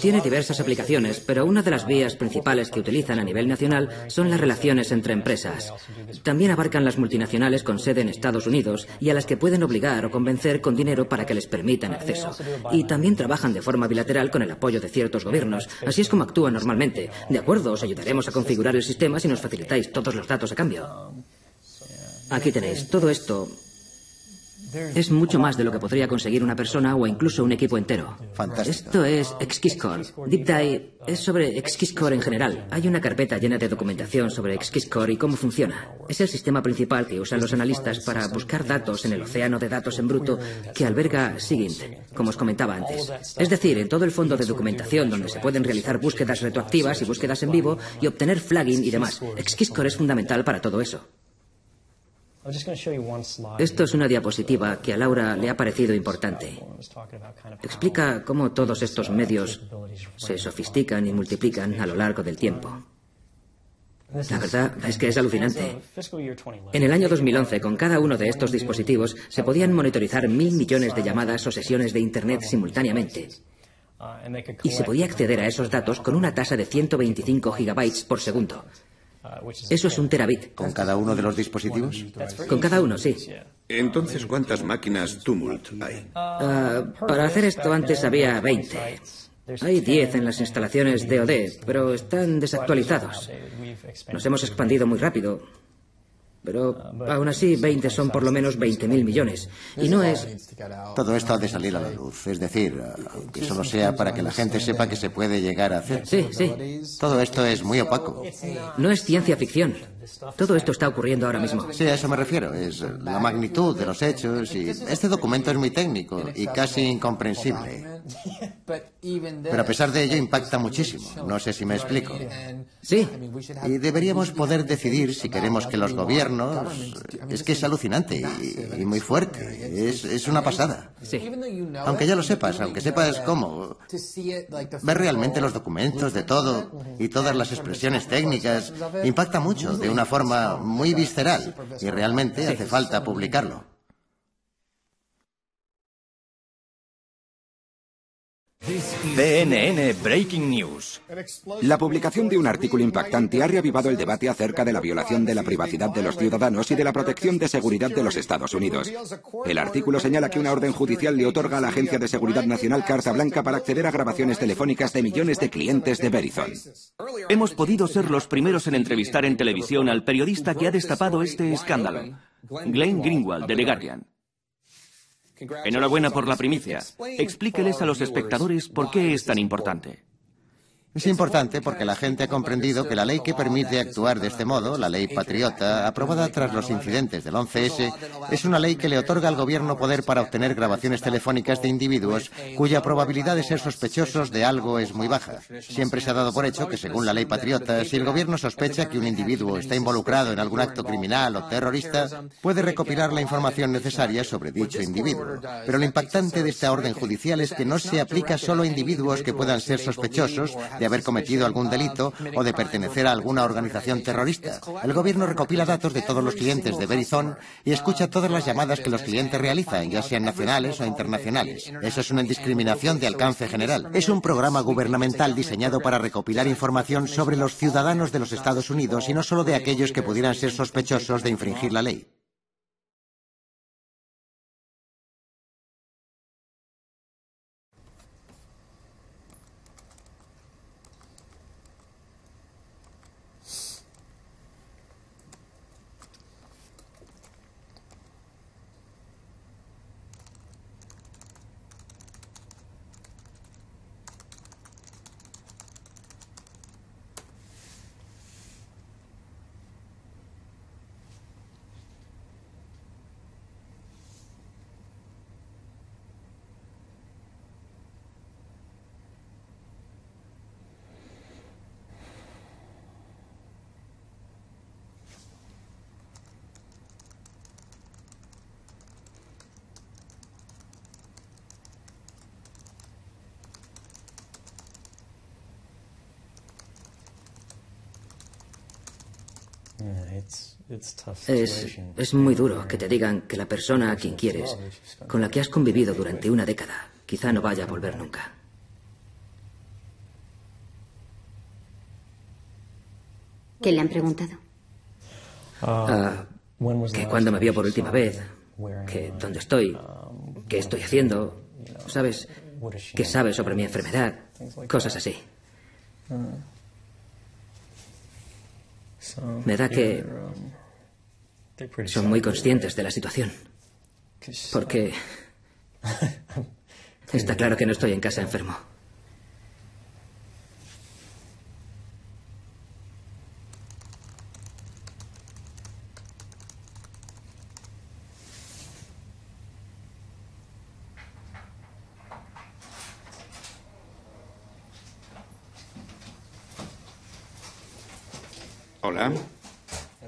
Tiene diversas aplicaciones, pero una de las vías principales que utilizan a nivel nacional son las relaciones entre empresas. También abarcan las multinacionales con sede en Estados Unidos y a las que pueden obligar o convencer con dinero para que les permitan acceso. Y también trabajan de forma bilateral con el apoyo de ciertos gobiernos. Así es como actúan normalmente. De acuerdo, os ayudaremos a configurar el sistema si nos facilitáis todos los datos a cambio. Aquí tenéis. Todo esto Es mucho más de lo que podría conseguir una persona o incluso un equipo entero. Fantástico. Esto es XKeyscore. DeepDye es sobre XKeyscore en general. Hay una carpeta llena de documentación sobre XKeyscore y cómo funciona. Es el sistema principal que usan los analistas para buscar datos en el océano de datos en bruto que alberga SIGINT, como os comentaba antes. Es decir, en todo el fondo de documentación donde se pueden realizar búsquedas retroactivas y búsquedas en vivo y obtener flagging y demás. XKeyscore es fundamental para todo eso. Esto es una diapositiva que a Laura le ha parecido importante. Explica cómo todos estos medios se sofistican y multiplican a lo largo del tiempo. La verdad es que es alucinante. En el año 2011, con cada uno de estos dispositivos, se podían monitorizar mil millones de llamadas o sesiones de Internet simultáneamente. Y se podía acceder a esos datos con una tasa de 125 gigabytes por segundo. Eso es un terabit. ¿Con cada uno de los dispositivos? Con cada uno, sí. Entonces, ¿cuántas máquinas Tumult hay? Ah, para hacer esto antes había 20. Hay 10 en las instalaciones DoD, pero están desactualizados. Nos hemos expandido muy rápido. Pero aún así, 20 son por lo menos 20.000 millones. Y no es... Todo esto ha de salir a la luz. Es decir, que solo sea para que la gente sepa que se puede llegar a hacer. Sí, sí. Todo esto es muy opaco. No es ciencia ficción. Todo esto está ocurriendo ahora mismo. Sí, a eso me refiero. Es la magnitud de los hechos y este documento es muy técnico y casi incomprensible. Pero a pesar de ello impacta muchísimo. No sé si me explico. Sí. Y deberíamos poder decidir si queremos que los gobiernos... Es que es alucinante y, y muy fuerte. Es, es, una pasada. Sí. Aunque ya lo sepas, aunque sepas cómo. Ver realmente los documentos de todo y todas las expresiones técnicas impacta mucho de una forma muy visceral y realmente hace falta publicarlo. CNN Breaking News. La publicación de un artículo impactante ha reavivado el debate acerca de la violación de la privacidad de los ciudadanos y de la protección de seguridad de los Estados Unidos. El artículo señala que una orden judicial le otorga a la Agencia de Seguridad Nacional carta blanca para acceder a grabaciones telefónicas de millones de clientes de Verizon. Hemos podido ser los primeros en entrevistar en televisión al periodista que ha destapado este escándalo, Glenn Greenwald, de The Guardian. Enhorabuena por la primicia. Explíqueles a los espectadores por qué es tan importante. Es importante porque la gente ha comprendido que la ley que permite actuar de este modo, la ley patriota, aprobada tras los incidentes del 11S, es una ley que le otorga al gobierno poder para obtener grabaciones telefónicas de individuos cuya probabilidad de ser sospechosos de algo es muy baja. Siempre se ha dado por hecho que, según la ley patriota, si el gobierno sospecha que un individuo está involucrado en algún acto criminal o terrorista, puede recopilar la información necesaria sobre dicho individuo. Pero lo impactante de esta orden judicial es que no se aplica solo a individuos que puedan ser sospechosos de haber cometido algún delito o de pertenecer a alguna organización terrorista. El gobierno recopila datos de todos los clientes de Verizon y escucha todas las llamadas que los clientes realizan, ya sean nacionales o internacionales. Eso es una indiscriminación de alcance general. Es un programa gubernamental diseñado para recopilar información sobre los ciudadanos de los Estados Unidos y no solo de aquellos que pudieran ser sospechosos de infringir la ley. Es, es muy duro que te digan que la persona a quien quieres, con la que has convivido durante una década, quizá no vaya a volver nunca. ¿Qué le han preguntado? Ah, que cuando me vio por última vez, que dónde estoy, qué estoy haciendo, ¿sabes? ¿Qué sabe sobre mi enfermedad? Cosas así. Me da que son muy conscientes de la situación. Porque está claro que no estoy en casa enfermo. Hola.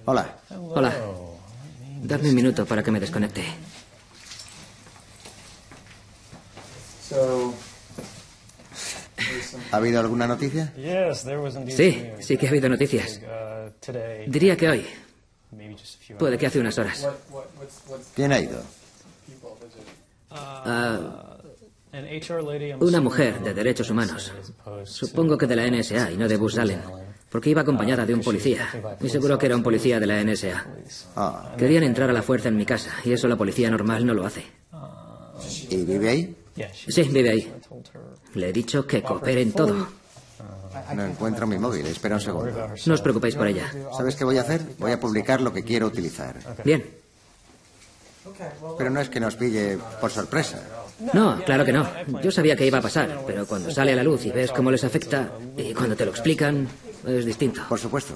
Hola. Hola. Dame un minuto para que me desconecte. ¿Ha habido alguna noticia? Sí, sí que ha habido noticias. Diría que hoy. Puede que hace unas horas. ¿Quién ha ido? Ah, una mujer de derechos humanos. Supongo que de la NSA y no de Bus Allen. Porque iba acompañada de un policía. Y seguro que era un policía de la NSA. Ah, Querían entrar a la fuerza en mi casa. Y eso la policía normal no lo hace. ¿Y vive ahí? Sí, vive ahí. Le he dicho que coopere en todo. No encuentro mi móvil. Espera un segundo. No os preocupéis por ella. ¿Sabes qué voy a hacer? Voy a publicar lo que quiero utilizar. Bien. Pero no es que nos pille por sorpresa. No, claro que no. Yo sabía que iba a pasar, pero cuando sale a la luz y ves cómo les afecta, y cuando te lo explican, es distinto. Por supuesto.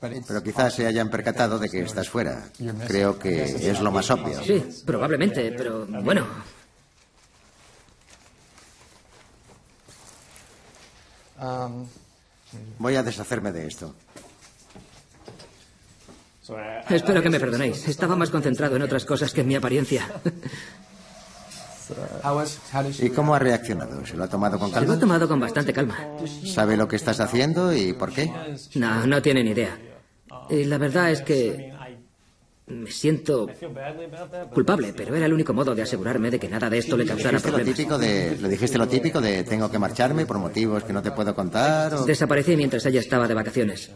Pero quizás se hayan percatado de que estás fuera. Creo que es lo más obvio. Sí, probablemente, pero bueno. Voy a deshacerme de esto. Espero que me perdonéis. Estaba más concentrado en otras cosas que en mi apariencia. ¿Y cómo ha reaccionado? ¿Se lo ha tomado con Se lo calma? he tomado con bastante calma. ¿Sabe lo que estás haciendo y por qué? No, no tiene ni idea. Y la verdad es que me siento culpable, pero era el único modo de asegurarme de que nada de esto le causara ¿Dijiste lo problemas. típico de, ¿Le dijiste lo típico de tengo que marcharme por motivos que no te puedo contar? o- Desaparecí mientras ella estaba de vacaciones.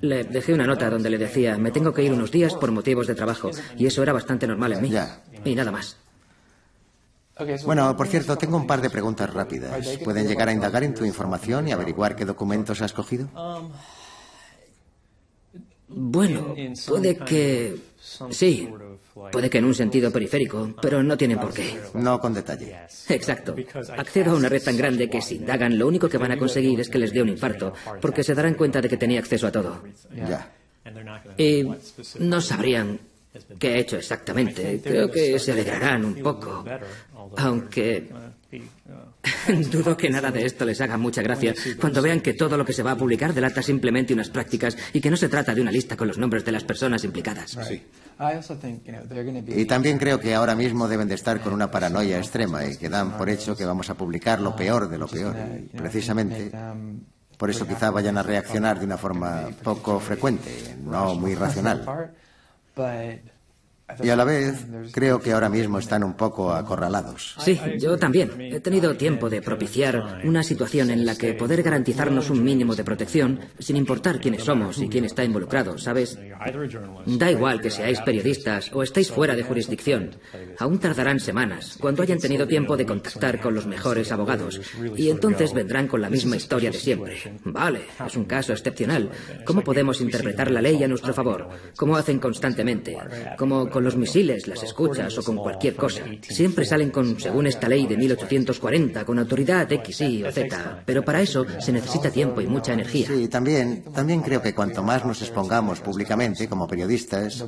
Le dejé una nota donde le decía, me tengo que ir unos días por motivos de trabajo, y eso era bastante normal en mí. Y nada más. Bueno, por cierto, tengo un par de preguntas rápidas. ¿Pueden llegar a indagar en tu información y averiguar qué documentos has cogido? Bueno, puede que... Sí, puede que en un sentido periférico, pero no tienen por qué. No con detalle. Exacto. Accedo a una red tan grande que si indagan lo único que van a conseguir es que les dé un infarto, porque se darán cuenta de que tenía acceso a todo. Ya. Y no sabrían qué he hecho exactamente. Creo que se alegrarán un poco, aunque dudo que nada de esto les haga mucha gracia cuando vean que todo lo que se va a publicar delata simplemente unas prácticas y que no se trata de una lista con los nombres de las personas implicadas. Y también creo que ahora mismo deben de estar con una paranoia extrema y que dan por hecho que vamos a publicar lo peor de lo peor. Y precisamente por eso quizá vayan a reaccionar de una forma poco frecuente, no muy racional. Y a la vez, creo que ahora mismo están un poco acorralados. Sí, yo también. He tenido tiempo de propiciar una situación en la que poder garantizarnos un mínimo de protección, sin importar quiénes somos y quién está involucrado, ¿sabes? Da igual que seáis periodistas o estéis fuera de jurisdicción. Aún tardarán semanas, cuando hayan tenido tiempo de contactar con los mejores abogados. Y entonces vendrán con la misma historia de siempre. Vale, es un caso excepcional. ¿Cómo podemos interpretar la ley a nuestro favor? ¿Cómo hacen constantemente? Como con los misiles, las escuchas o con cualquier cosa. Siempre salen con, según esta ley de 1840, con autoridad X, Y o Z. Pero para eso se necesita tiempo y mucha energía. Sí, también, también creo que cuanto más nos expongamos públicamente como periodistas,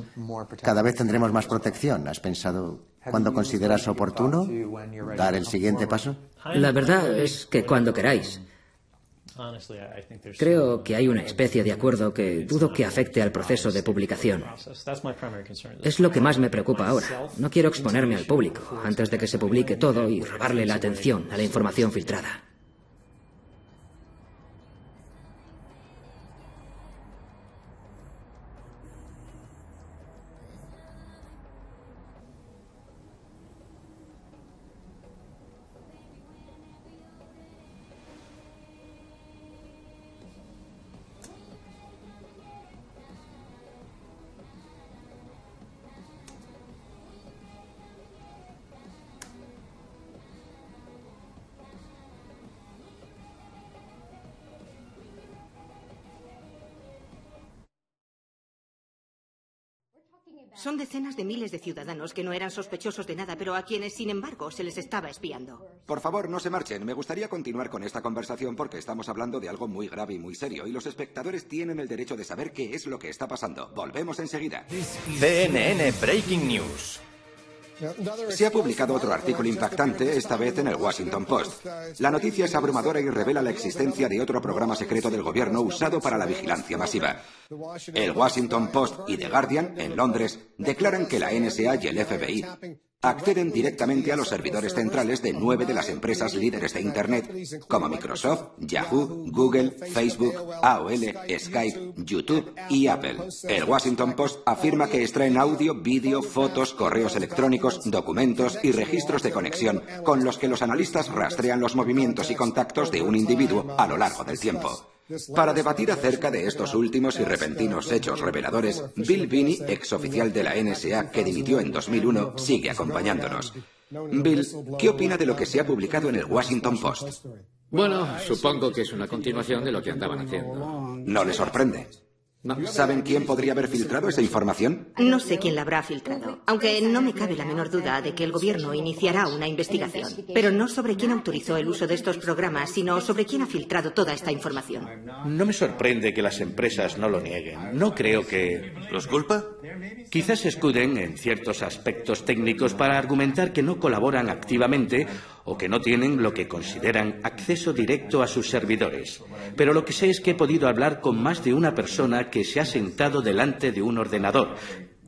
cada vez tendremos más protección. ¿Has pensado cuándo consideras oportuno dar el siguiente paso? La verdad es que cuando queráis. Creo que hay una especie de acuerdo que dudo que afecte al proceso de publicación. Es lo que más me preocupa ahora. No quiero exponerme al público antes de que se publique todo y robarle la atención a la información filtrada. Son decenas de miles de ciudadanos que no eran sospechosos de nada, pero a quienes, sin embargo, se les estaba espiando. Por favor, no se marchen. Me gustaría continuar con esta conversación porque estamos hablando de algo muy grave y muy serio y los espectadores tienen el derecho de saber qué es lo que está pasando. Volvemos enseguida. CNN Breaking News. Se ha publicado otro artículo impactante, esta vez en el Washington Post. La noticia es abrumadora y revela la existencia de otro programa secreto del gobierno usado para la vigilancia masiva. El Washington Post y The Guardian, en Londres, declaran que la NSA y el FBI acceden directamente a los servidores centrales de nueve de las empresas líderes de Internet, como Microsoft, Yahoo, Google, Facebook, AOL, Skype, YouTube y Apple. El Washington Post afirma que extraen audio, vídeo, fotos, correos electrónicos, documentos y registros de conexión con los que los analistas rastrean los movimientos y contactos de un individuo a lo largo del tiempo. Para debatir acerca de estos últimos y repentinos hechos reveladores, Bill Binney, exoficial de la NSA que dimitió en 2001, sigue acompañándonos. Bill, ¿qué opina de lo que se ha publicado en el Washington Post? Bueno, supongo que es una continuación de lo que andaban haciendo. ¿No le sorprende? ¿Saben quién podría haber filtrado esa información? No sé quién la habrá filtrado, aunque no me cabe la menor duda de que el gobierno iniciará una investigación. Pero no sobre quién autorizó el uso de estos programas, sino sobre quién ha filtrado toda esta información. No me sorprende que las empresas no lo nieguen. No creo que... ¿Los culpa? Quizás se escuden en ciertos aspectos técnicos para argumentar que no colaboran activamente o que no tienen lo que consideran acceso directo a sus servidores. Pero lo que sé es que he podido hablar con más de una persona que se ha sentado delante de un ordenador,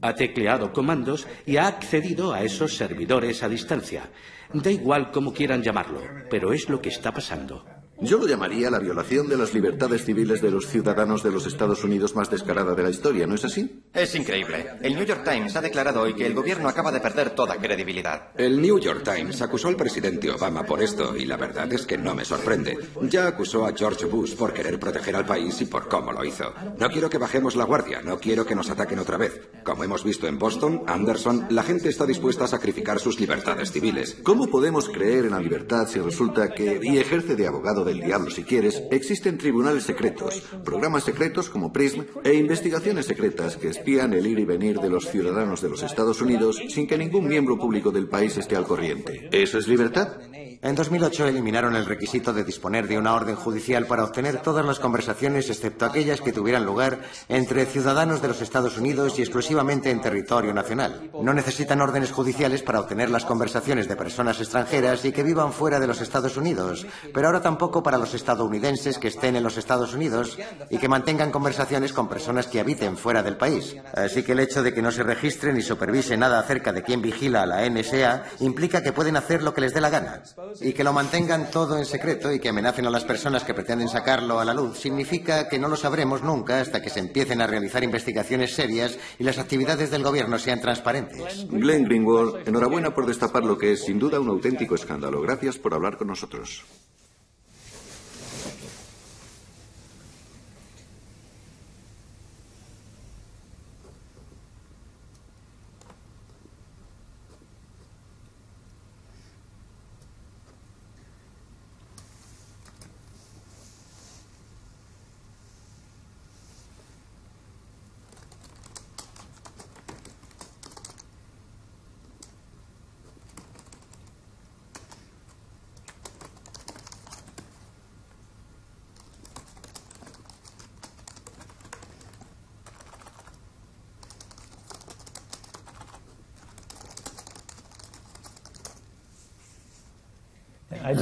ha tecleado comandos y ha accedido a esos servidores a distancia. Da igual cómo quieran llamarlo, pero es lo que está pasando. Yo lo llamaría la violación de las libertades civiles de los ciudadanos de los Estados Unidos más descarada de la historia, ¿no es así? Es increíble. El New York Times ha declarado hoy que el gobierno acaba de perder toda credibilidad. El New York Times acusó al presidente Obama por esto y la verdad es que no me sorprende. Ya acusó a George Bush por querer proteger al país y por cómo lo hizo. No quiero que bajemos la guardia, no quiero que nos ataquen otra vez. Como hemos visto en Boston, Anderson, la gente está dispuesta a sacrificar sus libertades civiles. ¿Cómo podemos creer en la libertad si resulta que, y ejerce de abogado del diablo si quieres, existen tribunales secretos, programas secretos como PRISM e investigaciones secretas que espían el ir y venir de los ciudadanos de los Estados Unidos sin que ningún miembro público del país esté al corriente? ¿Eso es libertad? En 2008 eliminaron el requisito de disponer de una orden judicial para obtener todas las conversaciones, excepto aquellas que tuvieran lugar entre ciudadanos de los Estados Unidos y exclusivamente en territorio nacional. No necesitan órdenes judiciales para obtener las conversaciones de personas extranjeras y que vivan fuera de los Estados Unidos, pero ahora tampoco para los estadounidenses que estén en los Estados Unidos y que mantengan conversaciones con personas que habiten fuera del país. Así que el hecho de que no se registre ni supervise nada acerca de quién vigila a la NSA implica que pueden hacer lo que les dé la gana. Y que lo mantengan todo en secreto y que amenacen a las personas que pretenden sacarlo a la luz significa que no lo sabremos nunca hasta que se empiecen a realizar investigaciones serias y las actividades del gobierno sean transparentes. Glenn Greenwald, enhorabuena por destapar lo que es sin duda un auténtico escándalo. Gracias por hablar con nosotros.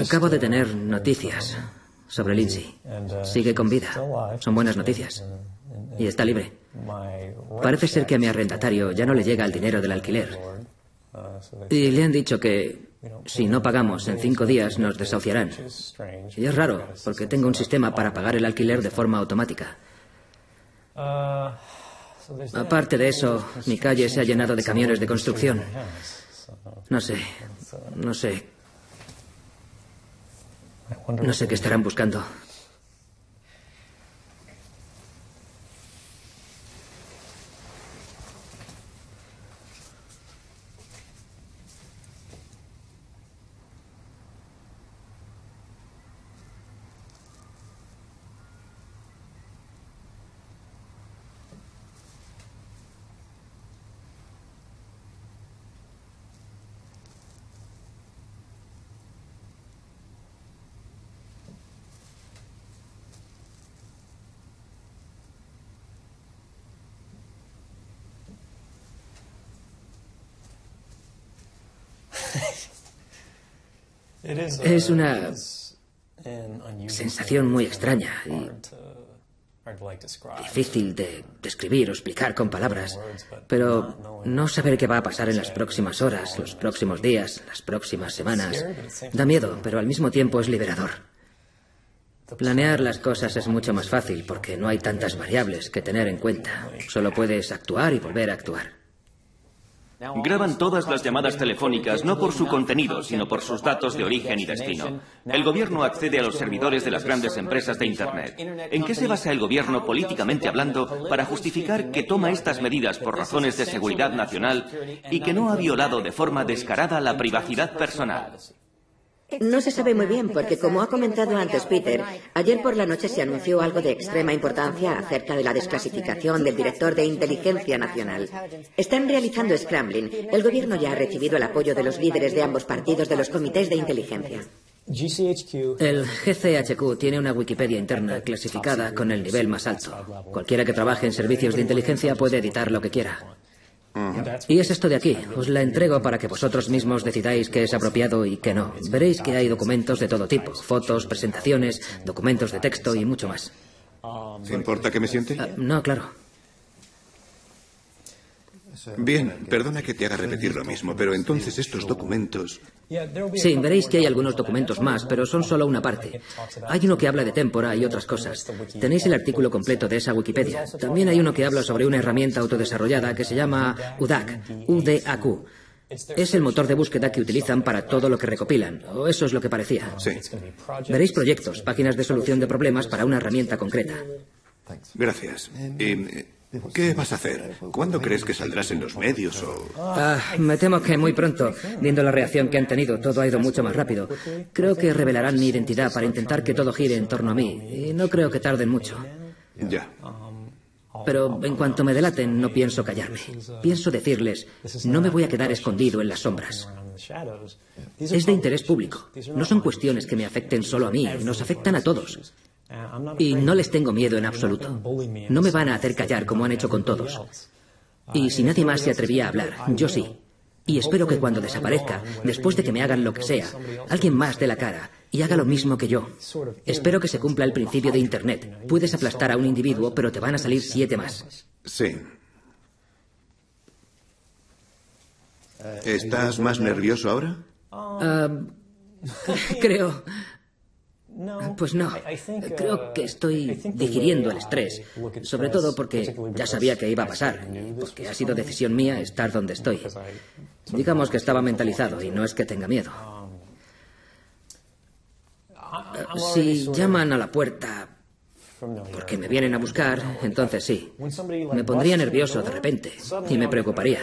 Acabo de tener noticias sobre Lindsay. Sigue con vida. Son buenas noticias. Y está libre. Parece ser que a mi arrendatario ya no le llega el dinero del alquiler. Y le han dicho que si no pagamos en cinco días nos desahuciarán. Y es raro, porque tengo un sistema para pagar el alquiler de forma automática. Aparte de eso, mi calle se ha llenado de camiones de construcción. No sé, no sé. No sé qué estarán buscando. Es una sensación muy extraña y difícil de describir o explicar con palabras, pero no saber qué va a pasar en las próximas horas, los próximos días, las próximas semanas, da miedo, pero al mismo tiempo es liberador. Planear las cosas es mucho más fácil porque no hay tantas variables que tener en cuenta. Solo puedes actuar y volver a actuar. Graban todas las llamadas telefónicas no por su contenido, sino por sus datos de origen y destino. El gobierno accede a los servidores de las grandes empresas de Internet. ¿En qué se basa el gobierno políticamente hablando para justificar que toma estas medidas por razones de seguridad nacional y que no ha violado de forma descarada la privacidad personal? No se sabe muy bien porque, como ha comentado antes Peter, ayer por la noche se anunció algo de extrema importancia acerca de la desclasificación del director de Inteligencia Nacional. Están realizando scrambling. El gobierno ya ha recibido el apoyo de los líderes de ambos partidos de los comités de inteligencia. El GCHQ tiene una Wikipedia interna clasificada con el nivel más alto. Cualquiera que trabaje en servicios de inteligencia puede editar lo que quiera. Y es esto de aquí. Os la entrego para que vosotros mismos decidáis qué es apropiado y qué no. Veréis que hay documentos de todo tipo. Fotos, presentaciones, documentos de texto y mucho más. ¿Te importa que me siente? Ah, no, claro. Bien, perdona que te haga repetir lo mismo, pero entonces estos documentos... Sí, veréis que hay algunos documentos más, pero son solo una parte. Hay uno que habla de témpora y otras cosas. Tenéis el artículo completo de esa Wikipedia. También hay uno que habla sobre una herramienta autodesarrollada que se llama UDAC, UDAQ. Es el motor de búsqueda que utilizan para todo lo que recopilan, o eso es lo que parecía. Sí. Veréis proyectos, páginas de solución de problemas para una herramienta concreta. Gracias. ¿Y qué vas a hacer? ¿Cuándo crees que saldrás en los medios o...? Ah, me temo que muy pronto, viendo la reacción que han tenido, todo ha ido mucho más rápido. Creo que revelarán mi identidad para intentar que todo gire en torno a mí, y no creo que tarden mucho. Ya. Pero en cuanto me delaten, no pienso callarme. Pienso decirles, no me voy a quedar escondido en las sombras. Es de interés público. No son cuestiones que me afecten solo a mí, nos afectan a todos. Y no les tengo miedo en absoluto. No me van a hacer callar como han hecho con todos. Y si nadie más se atrevía a hablar, yo sí. Y espero que cuando desaparezca, después de que me hagan lo que sea, alguien más dé la cara y haga lo mismo que yo. Espero que se cumpla el principio de Internet. Puedes aplastar a un individuo, pero te van a salir siete más. Sí. ¿Estás más nervioso ahora? Ah, creo... Pues no, creo que estoy digiriendo el estrés, sobre todo porque ya sabía que iba a pasar, porque ha sido decisión mía estar donde estoy. Digamos que estaba mentalizado y no es que tenga miedo. Si llaman a la puerta porque me vienen a buscar, entonces sí. Me pondría nervioso de repente y me preocuparía.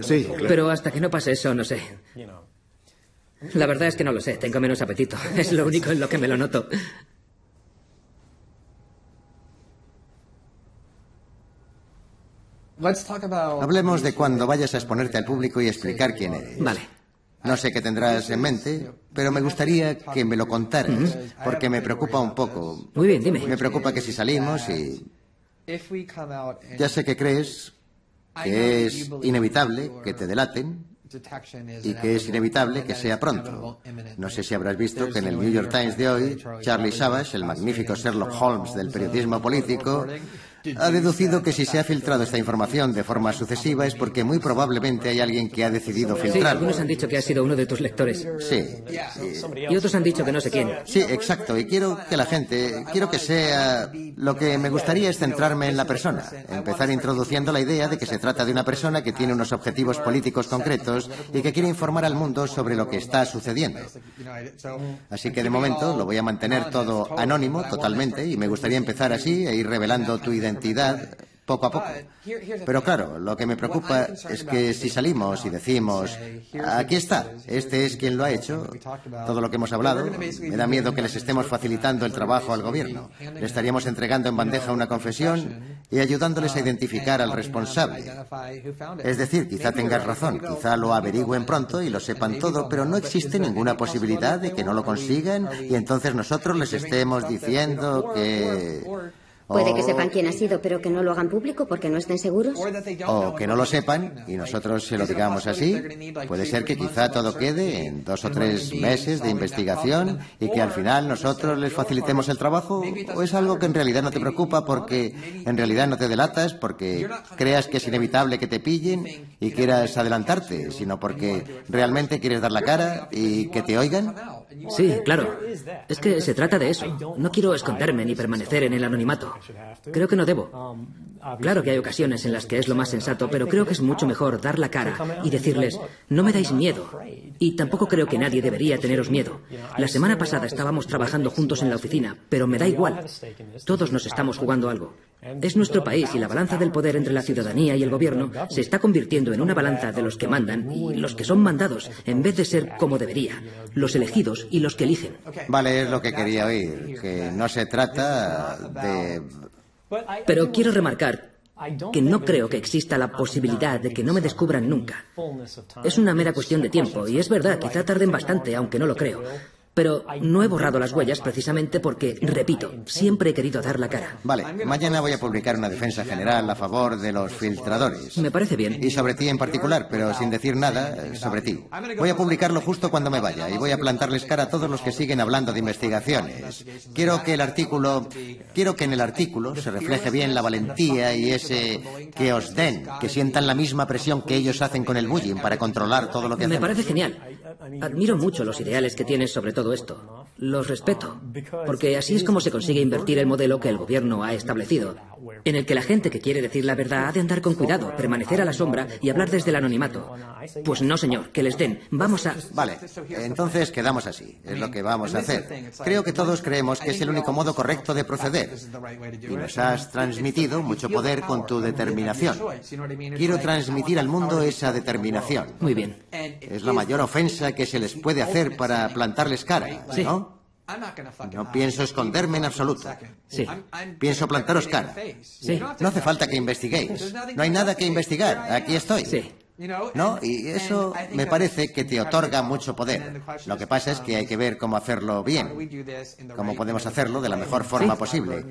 Sí, Pero hasta que no pase eso, no sé. La verdad es que no lo sé, tengo menos apetito. Es lo único en lo que me lo noto. Hablemos de cuando vayas a exponerte al público y explicar quién eres. Vale. No sé qué tendrás en mente, pero me gustaría que me lo contaras, porque me preocupa un poco. Muy bien, dime. Me preocupa que si salimos y... Ya sé que crees que es inevitable que te delaten, y que es inevitable que sea pronto. No sé si habrás visto que en el New York Times de hoy, Charlie Savage, el magnífico Sherlock Holmes del periodismo político, ha deducido que si se ha filtrado esta información de forma sucesiva es porque muy probablemente hay alguien que ha decidido Sí, filtrarla. algunos han dicho que ha sido uno de tus lectores. Sí. Y otros han dicho que no sé quién. Sí, exacto. Y quiero que la gente, quiero que sea... Lo que me gustaría es centrarme en la persona. Empezar introduciendo la idea de que se trata de una persona que tiene unos objetivos políticos concretos y que quiere informar al mundo sobre lo que está sucediendo. Así que de momento lo voy a mantener todo anónimo totalmente y me gustaría empezar así e ir revelando tu identidad poco a poco. Pero claro, lo que me preocupa es que si salimos y decimos, aquí está, este es quien lo ha hecho, todo lo que hemos hablado, me da miedo que les estemos facilitando el trabajo al gobierno. Le estaríamos entregando en bandeja una confesión y ayudándoles a identificar al responsable. Es decir, quizá tengas razón, quizá lo averigüen pronto y lo sepan todo, pero no existe ninguna posibilidad de que no lo consigan y entonces nosotros les estemos diciendo que... Puede que sepan quién ha sido, pero que no lo hagan público porque no estén seguros. O que no lo sepan y nosotros se lo digamos así. Puede ser que quizá todo quede en dos o tres meses de investigación y que al final nosotros les facilitemos el trabajo. ¿O es algo que en realidad no te preocupa porque en realidad no te delatas, porque creas que es inevitable que te pillen y quieras adelantarte, sino porque realmente quieres dar la cara y que te oigan? Sí, claro. Es que se trata de eso. No quiero esconderme ni permanecer en el anonimato. Creo que no debo. Claro que hay ocasiones en las que es lo más sensato, pero creo que es mucho mejor dar la cara y decirles, no me dais miedo. Y tampoco creo que nadie debería teneros miedo. La semana pasada estábamos trabajando juntos en la oficina, pero me da igual. Todos nos estamos jugando algo. Es nuestro país y la balanza del poder entre la ciudadanía y el gobierno se está convirtiendo en una balanza de los que mandan y los que son mandados, en vez de ser como debería, los elegidos y los que eligen. Vale, es lo que quería oír, que no se trata de... Pero quiero remarcar que no creo que exista la posibilidad de que no me descubran nunca. Es una mera cuestión de tiempo, y es verdad, quizá tarden bastante, aunque no lo creo. Pero no he borrado las huellas precisamente porque, repito, siempre he querido dar la cara. Vale, mañana voy a publicar una defensa general a favor de los filtradores. Me parece bien. Y sobre ti en particular, pero sin decir nada sobre ti. Voy a publicarlo justo cuando me vaya y voy a plantarles cara a todos los que siguen hablando de investigaciones. Quiero que el artículo, quiero que en el artículo se refleje bien la valentía y ese que os den, que sientan la misma presión que ellos hacen con el bullying para controlar todo lo que hacen. Me parece genial. Admiro mucho los ideales que tienes sobre todo esto. Los respeto, porque así es como se consigue invertir el modelo que el gobierno ha establecido, en el que la gente que quiere decir la verdad ha de andar con cuidado, permanecer a la sombra y hablar desde el anonimato. Pues no, señor, que les den. Vamos a... Vale, entonces quedamos así. Es lo que vamos a hacer. Creo que todos creemos que es el único modo correcto de proceder. Y nos has transmitido mucho poder con tu determinación. Quiero transmitir al mundo esa determinación. Muy bien. Es la mayor ofensa que se les puede hacer para plantarles cara, ¿no? No pienso esconderme en absoluto. Sí. Pienso plantaros cara. Sí. No hace falta que investiguéis. No hay nada que investigar. Aquí estoy. Sí. ¿No? Y eso me parece que te otorga mucho poder. Lo que pasa es que hay que ver cómo hacerlo bien, cómo podemos hacerlo de la mejor forma posible.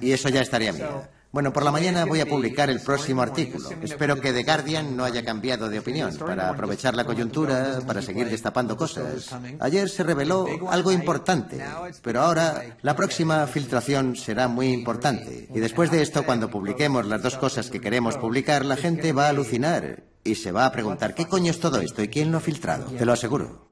Y eso ya estaría bien. Bueno, por la mañana voy a publicar el próximo artículo. Espero que The Guardian no haya cambiado de opinión para aprovechar la coyuntura, para seguir destapando cosas. Ayer se reveló algo importante, pero ahora la próxima filtración será muy importante. Y después de esto, cuando publiquemos las dos cosas que queremos publicar, la gente va a alucinar y se va a preguntar, ¿qué coño es todo esto y quién lo ha filtrado? Te lo aseguro.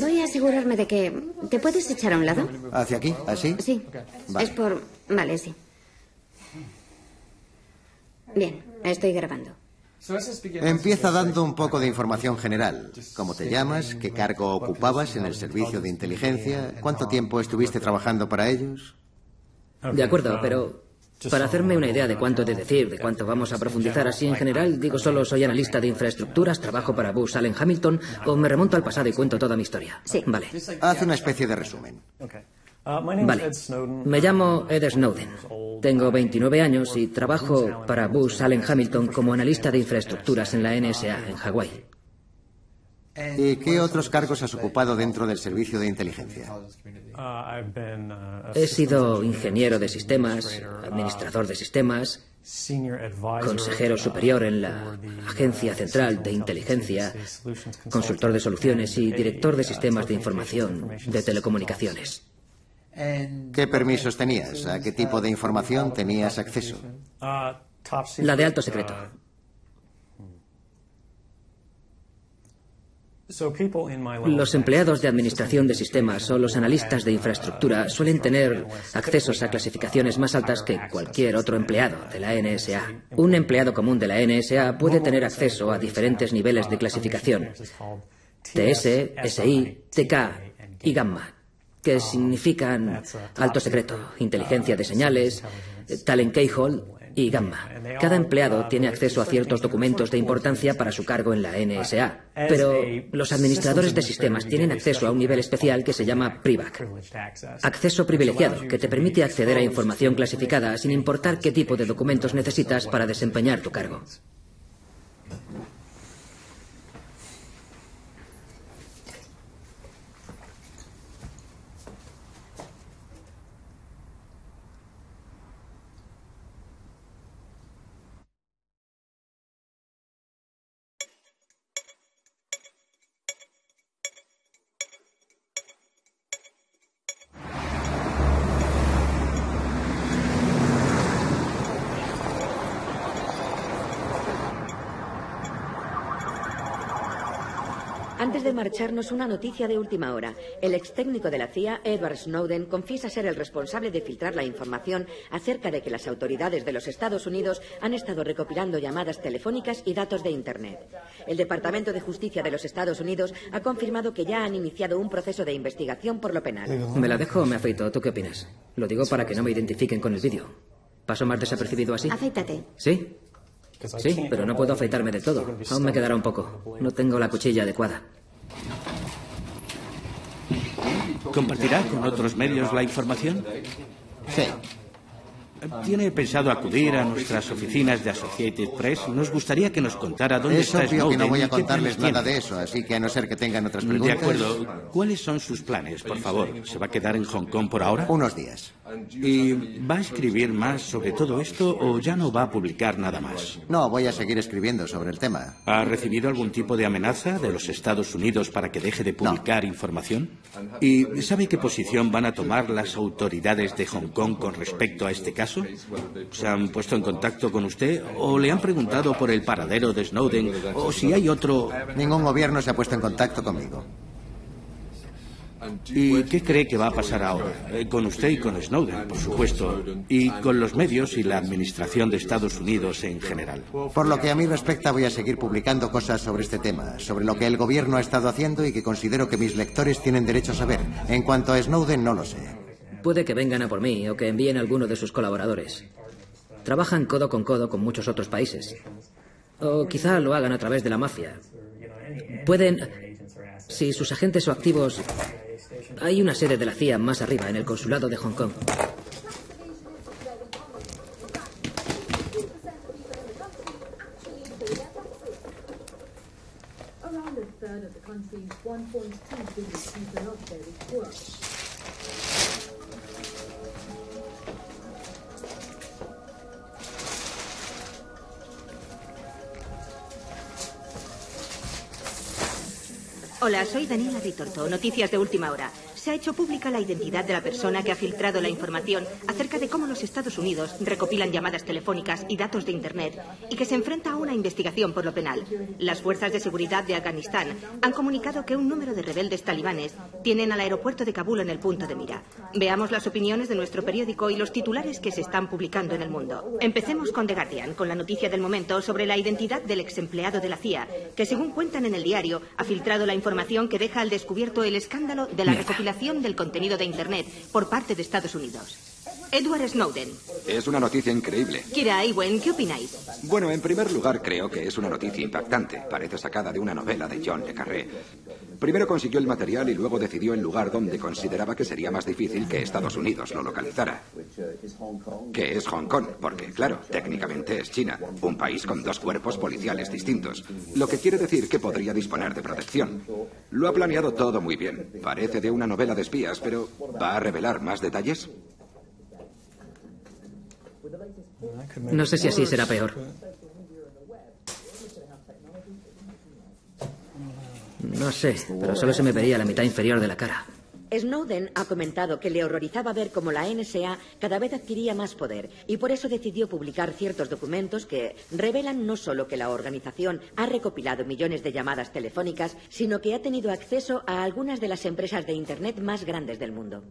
Voy a asegurarme de que... ¿Te puedes echar a un lado? ¿Hacia aquí? ¿Así? Sí. Vale. Es por... Vale, sí. Bien, estoy grabando. Empieza dando un poco de información general. ¿Cómo te llamas? ¿Qué cargo ocupabas en el servicio de inteligencia? ¿Cuánto tiempo estuviste trabajando para ellos? De acuerdo, pero para hacerme una idea de cuánto he de decir, de cuánto vamos a profundizar así en general, digo solo soy analista de infraestructuras, trabajo para Bus Allen Hamilton, o me remonto al pasado y cuento toda mi historia. Sí. Vale. Haz una especie de resumen. Vale. Me llamo Ed Snowden. Tengo 29 años y trabajo para Bus Allen Hamilton como analista de infraestructuras en la NSA en Hawái. ¿Y qué otros cargos has ocupado dentro del servicio de inteligencia? He sido ingeniero de sistemas, administrador de sistemas, consejero superior en la Agencia Central de Inteligencia, consultor de soluciones y director de sistemas de información de telecomunicaciones. ¿Qué permisos tenías? ¿A qué tipo de información tenías acceso? La de alto secreto. Los empleados de administración de sistemas o los analistas de infraestructura suelen tener accesos a clasificaciones más altas que cualquier otro empleado de la NSA. Un empleado común de la NSA puede tener acceso a diferentes niveles de clasificación. TS, SI, TK y Gamma, que significan alto secreto, inteligencia de señales, talent keyhole y Gamma. Cada empleado tiene acceso a ciertos documentos de importancia para su cargo en la NSA, pero los administradores de sistemas tienen acceso a un nivel especial que se llama PRIVAC. Acceso privilegiado, que te permite acceder a información clasificada sin importar qué tipo de documentos necesitas para desempeñar tu cargo. Antes de marcharnos, una noticia de última hora. El ex técnico de la CIA, Edward Snowden, confiesa ser el responsable de filtrar la información acerca de que las autoridades de los Estados Unidos han estado recopilando llamadas telefónicas y datos de Internet. El Departamento de Justicia de los Estados Unidos ha confirmado que ya han iniciado un proceso de investigación por lo penal. ¿Me la dejo o me afeito? ¿Tú qué opinas? Lo digo para que no me identifiquen con el vídeo. ¿Paso más desapercibido así? Afeítate. ¿Sí? Sí, pero no puedo afeitarme del todo. Aún me quedará un poco. No tengo la cuchilla adecuada. ¿Compartirá con otros medios la información? Sí. ¿Tiene pensado acudir a nuestras oficinas de Associated Press? Nos gustaría que nos contara dónde Es está obvio que Snowden no voy a contarles nada de eso, así que a no ser que tengan otras De preguntas. acuerdo. ¿Cuáles son sus planes, por favor? ¿Se va a quedar en Hong Kong por ahora? Unos días. ¿Y va a escribir más sobre todo esto o ya no va a publicar nada más? No, voy a seguir escribiendo sobre el tema. ¿Ha recibido algún tipo de amenaza de los Estados Unidos para que deje de publicar información? ¿Y sabe qué posición van a tomar las autoridades de Hong Kong con respecto a este caso? ¿Se han puesto en contacto con usted o le han preguntado por el paradero de Snowden o si hay otro... Ningún gobierno se ha puesto en contacto conmigo. ¿Y qué cree que va a pasar ahora? Eh, con usted y con Snowden, por supuesto, y con los medios y la administración de Estados Unidos en general. Por lo que a mí respecta, voy a seguir publicando cosas sobre este tema, sobre lo que el gobierno ha estado haciendo y que considero que mis lectores tienen derecho a saber. En cuanto a Snowden, no lo sé. Puede que vengan a por mí o que envíen a alguno de sus colaboradores. Trabajan codo con codo con muchos otros países. O quizá lo hagan a través de la mafia. Pueden... Si sus agentes o activos... Hay una sede de la CIA más arriba, en el consulado de Hong Kong. Hola, soy Daniela Ritorto, Noticias de Última Hora. Se ha hecho pública la identidad de la persona que ha filtrado la información acerca de cómo los Estados Unidos recopilan llamadas telefónicas y datos de Internet y que se enfrenta a una investigación por lo penal. Las fuerzas de seguridad de Afganistán han comunicado que un número de rebeldes talibanes tienen al aeropuerto de Kabul en el punto de mira. Veamos las opiniones de nuestro periódico y los titulares que se están publicando en el mundo. Empecemos con The Guardian, con la noticia del momento sobre la identidad del ex empleado de la CIA, que según cuentan en el diario, ha filtrado la información que deja al descubierto el escándalo de la Mierda. Del contenido de Internet por parte de Estados Unidos. Edward Snowden. Es una noticia increíble. Kira Ewen, ¿qué opináis? Bueno, en primer lugar, creo que es una noticia impactante. Parece sacada de una novela de John Le Carré. Primero consiguió el material y luego decidió el lugar donde consideraba que sería más difícil que Estados Unidos lo localizara. Que es Hong Kong, porque, claro, técnicamente es China, un país con dos cuerpos policiales distintos, lo que quiere decir que podría disponer de protección. Lo ha planeado todo muy bien. Parece de una novela de espías, pero ¿va a revelar más detalles? No sé si así será peor. No sé, pero solo se me vería la mitad inferior de la cara. Snowden ha comentado que le horrorizaba ver cómo la NSA cada vez adquiría más poder y por eso decidió publicar ciertos documentos que revelan no solo que la organización ha recopilado millones de llamadas telefónicas, sino que ha tenido acceso a algunas de las empresas de Internet más grandes del mundo.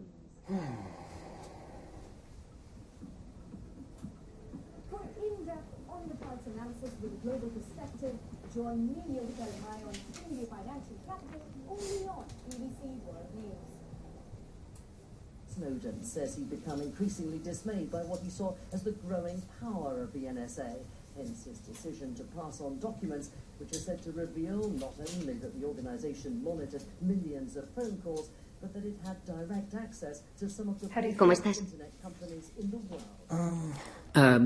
Snowden says he'd become increasingly dismayed by what he saw as the growing power of the NSA, hence his decision to pass on documents which are said to reveal not only that the organization monitored millions of phone calls, but that it had direct access to some of the ¿Cómo estás? internet companies in the world. Ah,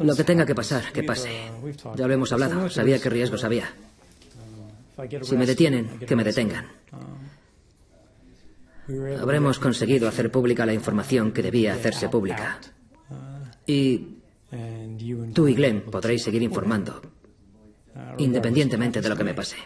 lo que tenga que pasar, que pase. Ya lo hemos hablado. Sabía qué riesgos había. Si me detienen, que me detengan. Habremos conseguido hacer pública la información que debía hacerse pública. Y tú y Glenn podréis seguir informando, independientemente de lo que me pase.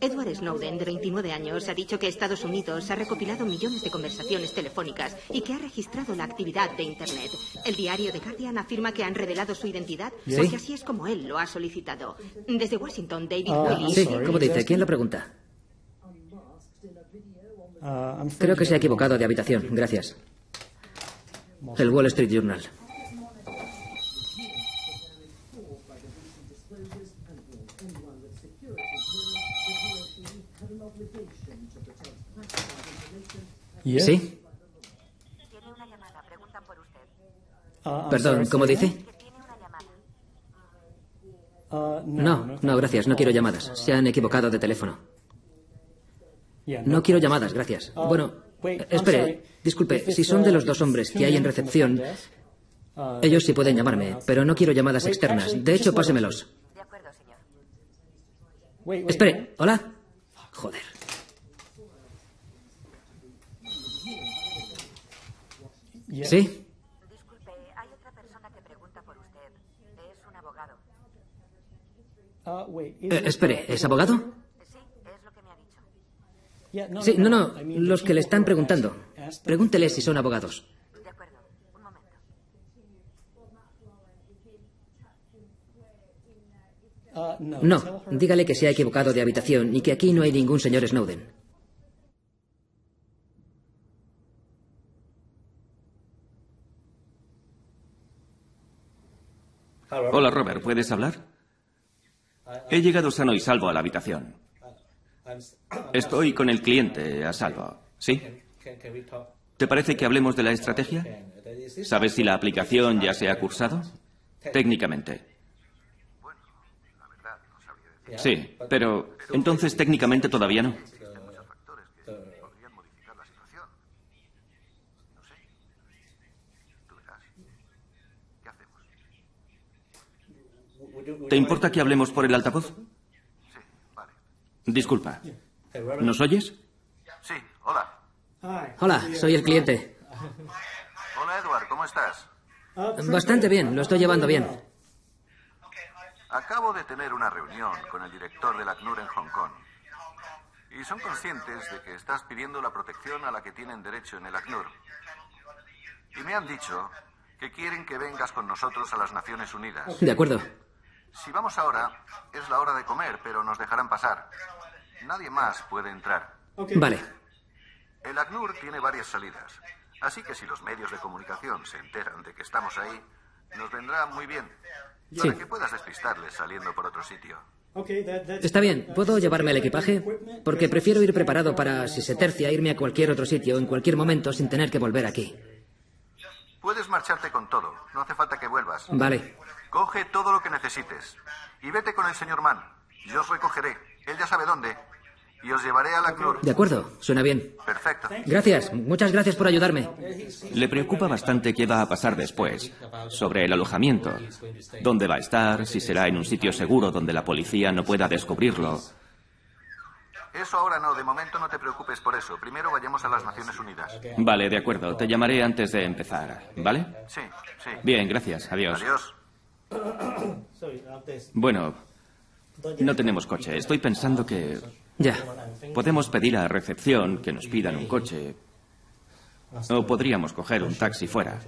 Edward Snowden, de 29 años, ha dicho que Estados Unidos ha recopilado millones de conversaciones telefónicas y que ha registrado la actividad de Internet. El diario The Guardian afirma que han revelado su identidad ¿Sí? porque así es como él lo ha solicitado. Desde Washington, David Ah, Willis. sí, ¿cómo dice? ¿Quién lo pregunta? Creo que se ha equivocado de habitación. Gracias. El Wall Street Journal. ¿Sí? Perdón, ¿cómo dice? No, no, gracias. No quiero llamadas. Se han equivocado de teléfono. No quiero llamadas, gracias. Bueno, eh, espere, disculpe, si son de los dos hombres que hay en recepción, ellos sí pueden llamarme, pero no quiero llamadas externas. De hecho, pásemelos. Espere, ¿hola? Joder. ¿Sí? Eh, espere, ¿es abogado? Sí, no, no, los que le están preguntando. Pregúntele si son abogados. No, dígale que se ha equivocado de habitación y que aquí no hay ningún señor Snowden. Hola, Robert, ¿puedes hablar? He llegado sano y salvo a la habitación. Estoy con el cliente a salvo. ¿Sí? ¿Te parece que hablemos de la estrategia? ¿Sabes si la aplicación ya se ha cursado? Técnicamente. Sí, pero entonces técnicamente todavía no. ¿Te importa que hablemos por el altavoz? Disculpa. ¿Nos oyes? Sí, hola. Hola, soy el cliente. Hola, Edward, ¿cómo estás? Bastante bien, lo estoy llevando bien. Acabo de tener una reunión con el director del ACNUR en Hong Kong. Y son conscientes de que estás pidiendo la protección a la que tienen derecho en el ACNUR. Y me han dicho que quieren que vengas con nosotros a las Naciones Unidas. De acuerdo. Si vamos ahora, es la hora de comer, pero nos dejarán pasar. Nadie más puede entrar. Vale. El ACNUR tiene varias salidas. Así que si los medios de comunicación se enteran de que estamos ahí, nos vendrá muy bien. Para Sí. que puedas despistarles saliendo por otro sitio. Está bien, ¿puedo llevarme el equipaje? Porque prefiero ir preparado para, si se tercia, irme a cualquier otro sitio en cualquier momento sin tener que volver aquí. Puedes marcharte con todo. No hace falta que vuelvas. Vale. Coge todo lo que necesites. Y vete con el señor Mann. Yo os recogeré. Él ya sabe dónde. Y os llevaré al ACNUR. De acuerdo, suena bien. Perfecto. Gracias, muchas gracias por ayudarme. Le preocupa bastante qué va a pasar después, sobre el alojamiento, dónde va a estar, si será en un sitio seguro donde la policía no pueda descubrirlo. Eso ahora no. De momento no te preocupes por eso. Primero vayamos a las Naciones Unidas. Vale, de acuerdo. Te llamaré antes de empezar, ¿vale? Sí, sí. Bien, gracias. Adiós. Adiós. Bueno, no tenemos coche. Estoy pensando que... Ya. Podemos pedir a recepción que nos pidan un coche. O podríamos coger un taxi fuera.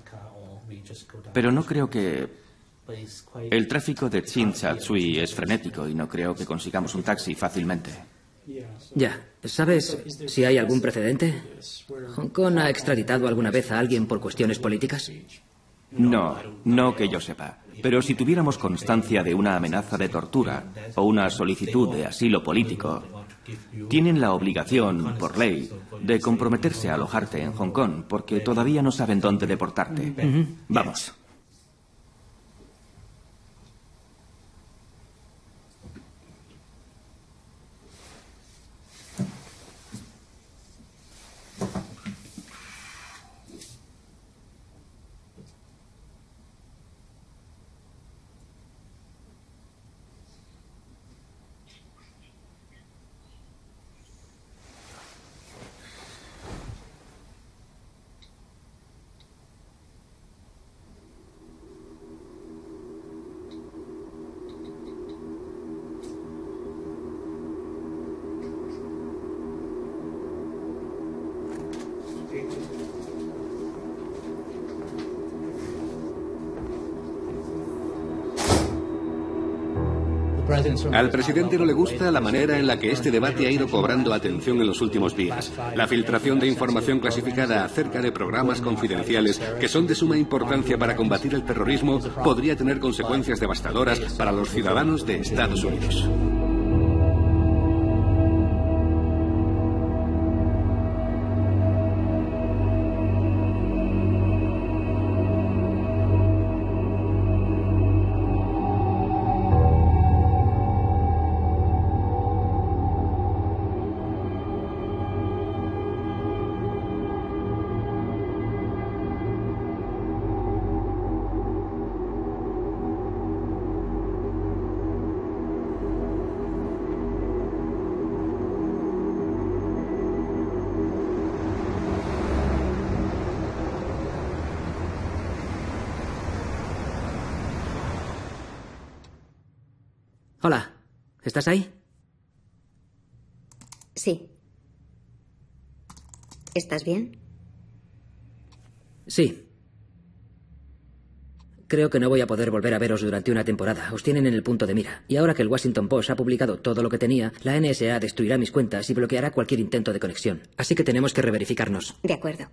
Pero no creo que... El tráfico de Tsui es frenético y no creo que consigamos un taxi fácilmente. Ya. ¿Sabes si hay algún precedente? ¿Hong Kong ha extraditado alguna vez a alguien por cuestiones políticas? No, no que yo sepa. Pero si tuviéramos constancia de una amenaza de tortura o una solicitud de asilo político, tienen la obligación, por ley, de comprometerse a alojarte en Hong Kong porque todavía no saben dónde deportarte. Vamos. Al presidente no le gusta la manera en la que este debate ha ido cobrando atención en los últimos días. La filtración de información clasificada acerca de programas confidenciales que son de suma importancia para combatir el terrorismo podría tener consecuencias devastadoras para los ciudadanos de Estados Unidos. ¿Estás ahí? Sí. ¿Estás bien? Sí. Creo que no voy a poder volver a veros durante una temporada. Os tienen en el punto de mira. Y ahora que el Washington Post ha publicado todo lo que tenía, la NSA destruirá mis cuentas y bloqueará cualquier intento de conexión. Así que tenemos que reverificarnos. De acuerdo.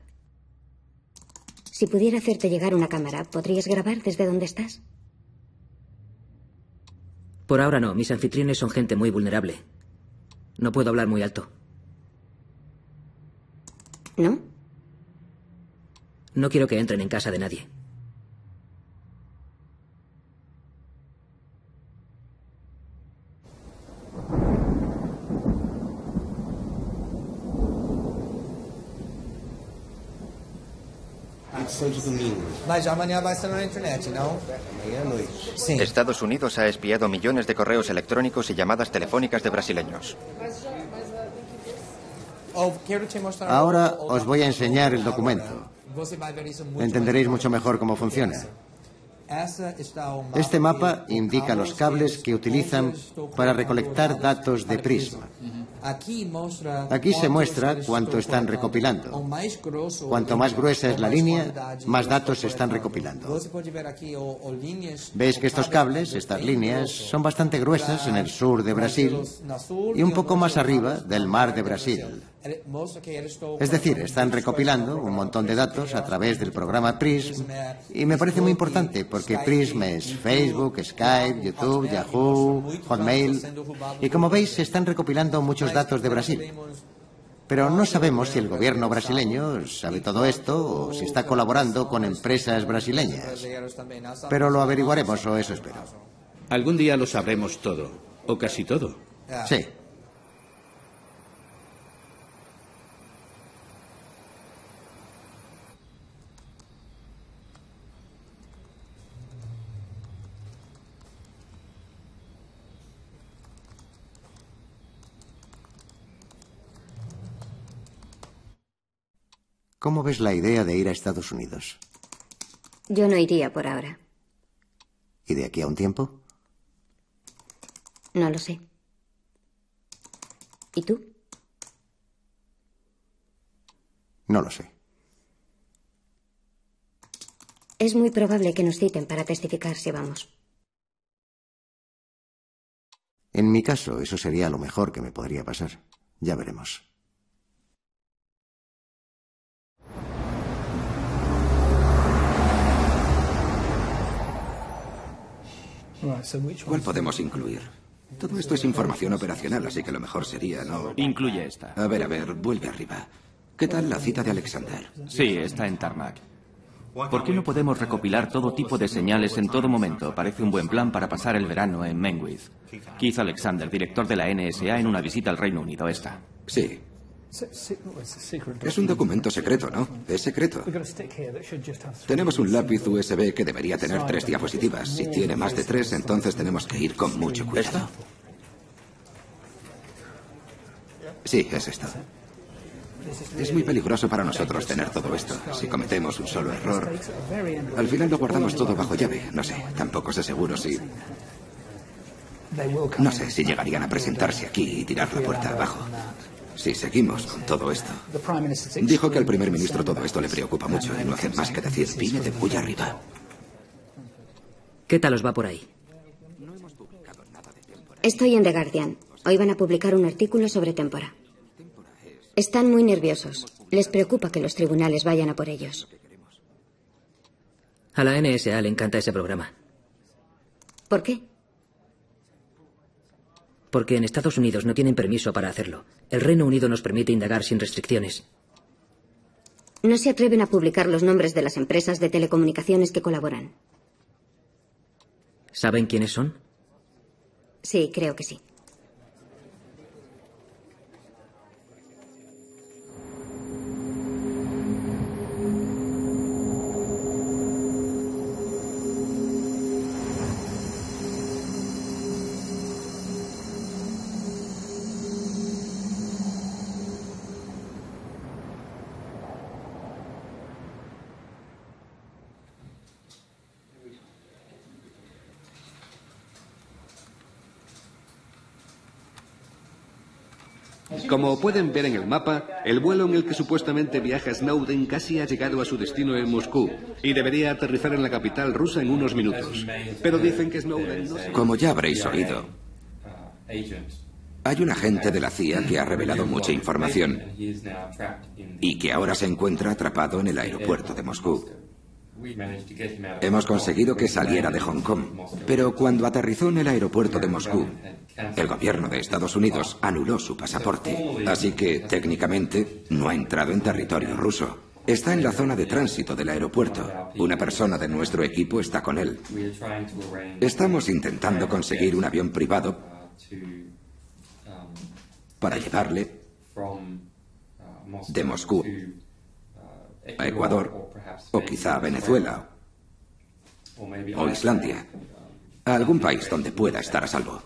Si pudiera hacerte llegar una cámara, ¿podrías grabar desde donde estás? Por ahora no. Mis anfitriones son gente muy vulnerable. No puedo hablar muy alto. ¿No? No quiero que entren en casa de nadie. Mas amanhã vai ser na internet, não? Amanhã à noite. Estados Unidos ha espiado millones de correos electrónicos y llamadas telefónicas de brasileños. Oh. Ahora os voy a enseñar el documento. Entenderéis mucho mejor cómo funciona. Este mapa indica los cables que utilizan para recolectar datos de Prisma. Aquí se muestra cuánto están recopilando. Cuanto más gruesa es la línea, más datos se están recopilando. Veis que estos cables, estas líneas, son bastante gruesas en el sur de Brasil y un poco más arriba del mar de Brasil. Es decir, están recopilando un montón de datos a través del programa PRISM y me parece muy importante porque PRISM es Facebook, Skype, YouTube, Yahoo, Hotmail y como veis se están recopilando muchos datos de Brasil. Pero no sabemos si el gobierno brasileño sabe todo esto o si está colaborando con empresas brasileñas. Pero lo averiguaremos o eso espero. Algún día lo sabremos todo, o casi todo. Sí. ¿Cómo ves la idea de ir a Estados Unidos? Yo no iría por ahora. ¿Y de aquí a un tiempo? No lo sé. ¿Y tú? No lo sé. Es muy probable que nos citen para testificar si vamos. En mi caso, eso sería lo mejor que me podría pasar. Ya veremos. ¿Cuál podemos incluir? Todo esto es información operacional, así que lo mejor sería no. Incluye esta. A ver, a ver, vuelve arriba. ¿Qué tal la cita de Alexander? Sí, está en Tarmac. ¿Por qué no podemos recopilar todo tipo de señales en todo momento? Parece un buen plan para pasar el verano en Menwith. Keith Alexander, director de la NSA, en una visita al Reino Unido. Esta. Sí. Es un documento secreto, ¿no? Es secreto. Tenemos un lápiz USB que debería tener tres diapositivas. Si tiene más de tres, entonces tenemos que ir con mucho cuidado. Sí, es esto. Es muy peligroso para nosotros tener todo esto. Si cometemos un solo error, al final lo guardamos todo bajo llave. No sé, tampoco sé seguro si... No sé si llegarían a presentarse aquí y tirar la puerta abajo. Si seguimos con todo esto. Dijo que al primer ministro todo esto le preocupa mucho y no hace más que decir, viene de muy arriba. ¿Qué tal os va por ahí? Estoy en The Guardian. Hoy van a publicar un artículo sobre Tempora. Están muy nerviosos. Les preocupa que los tribunales vayan a por ellos. A la NSA le encanta ese programa. ¿Por qué? Porque en Estados Unidos no tienen permiso para hacerlo. El Reino Unido nos permite indagar sin restricciones. No se atreven a publicar los nombres de las empresas de telecomunicaciones que colaboran. ¿Saben quiénes son? Sí, creo que sí. Como pueden ver en el mapa, el vuelo en el que supuestamente viaja Snowden casi ha llegado a su destino en Moscú y debería aterrizar en la capital rusa en unos minutos. Pero dicen que Snowden no. Como ya habréis oído, hay un agente de la CIA que ha revelado mucha información y que ahora se encuentra atrapado en el aeropuerto de Moscú. Hemos conseguido que saliera de Hong Kong, pero cuando aterrizó en el aeropuerto de Moscú, el gobierno de Estados Unidos anuló su pasaporte, así que técnicamente no ha entrado en territorio ruso. Está en la zona de tránsito del aeropuerto. Una persona de nuestro equipo está con él. Estamos intentando conseguir un avión privado para llevarle de Moscú a Ecuador o quizá a Venezuela o Islandia, a algún país donde pueda estar a salvo.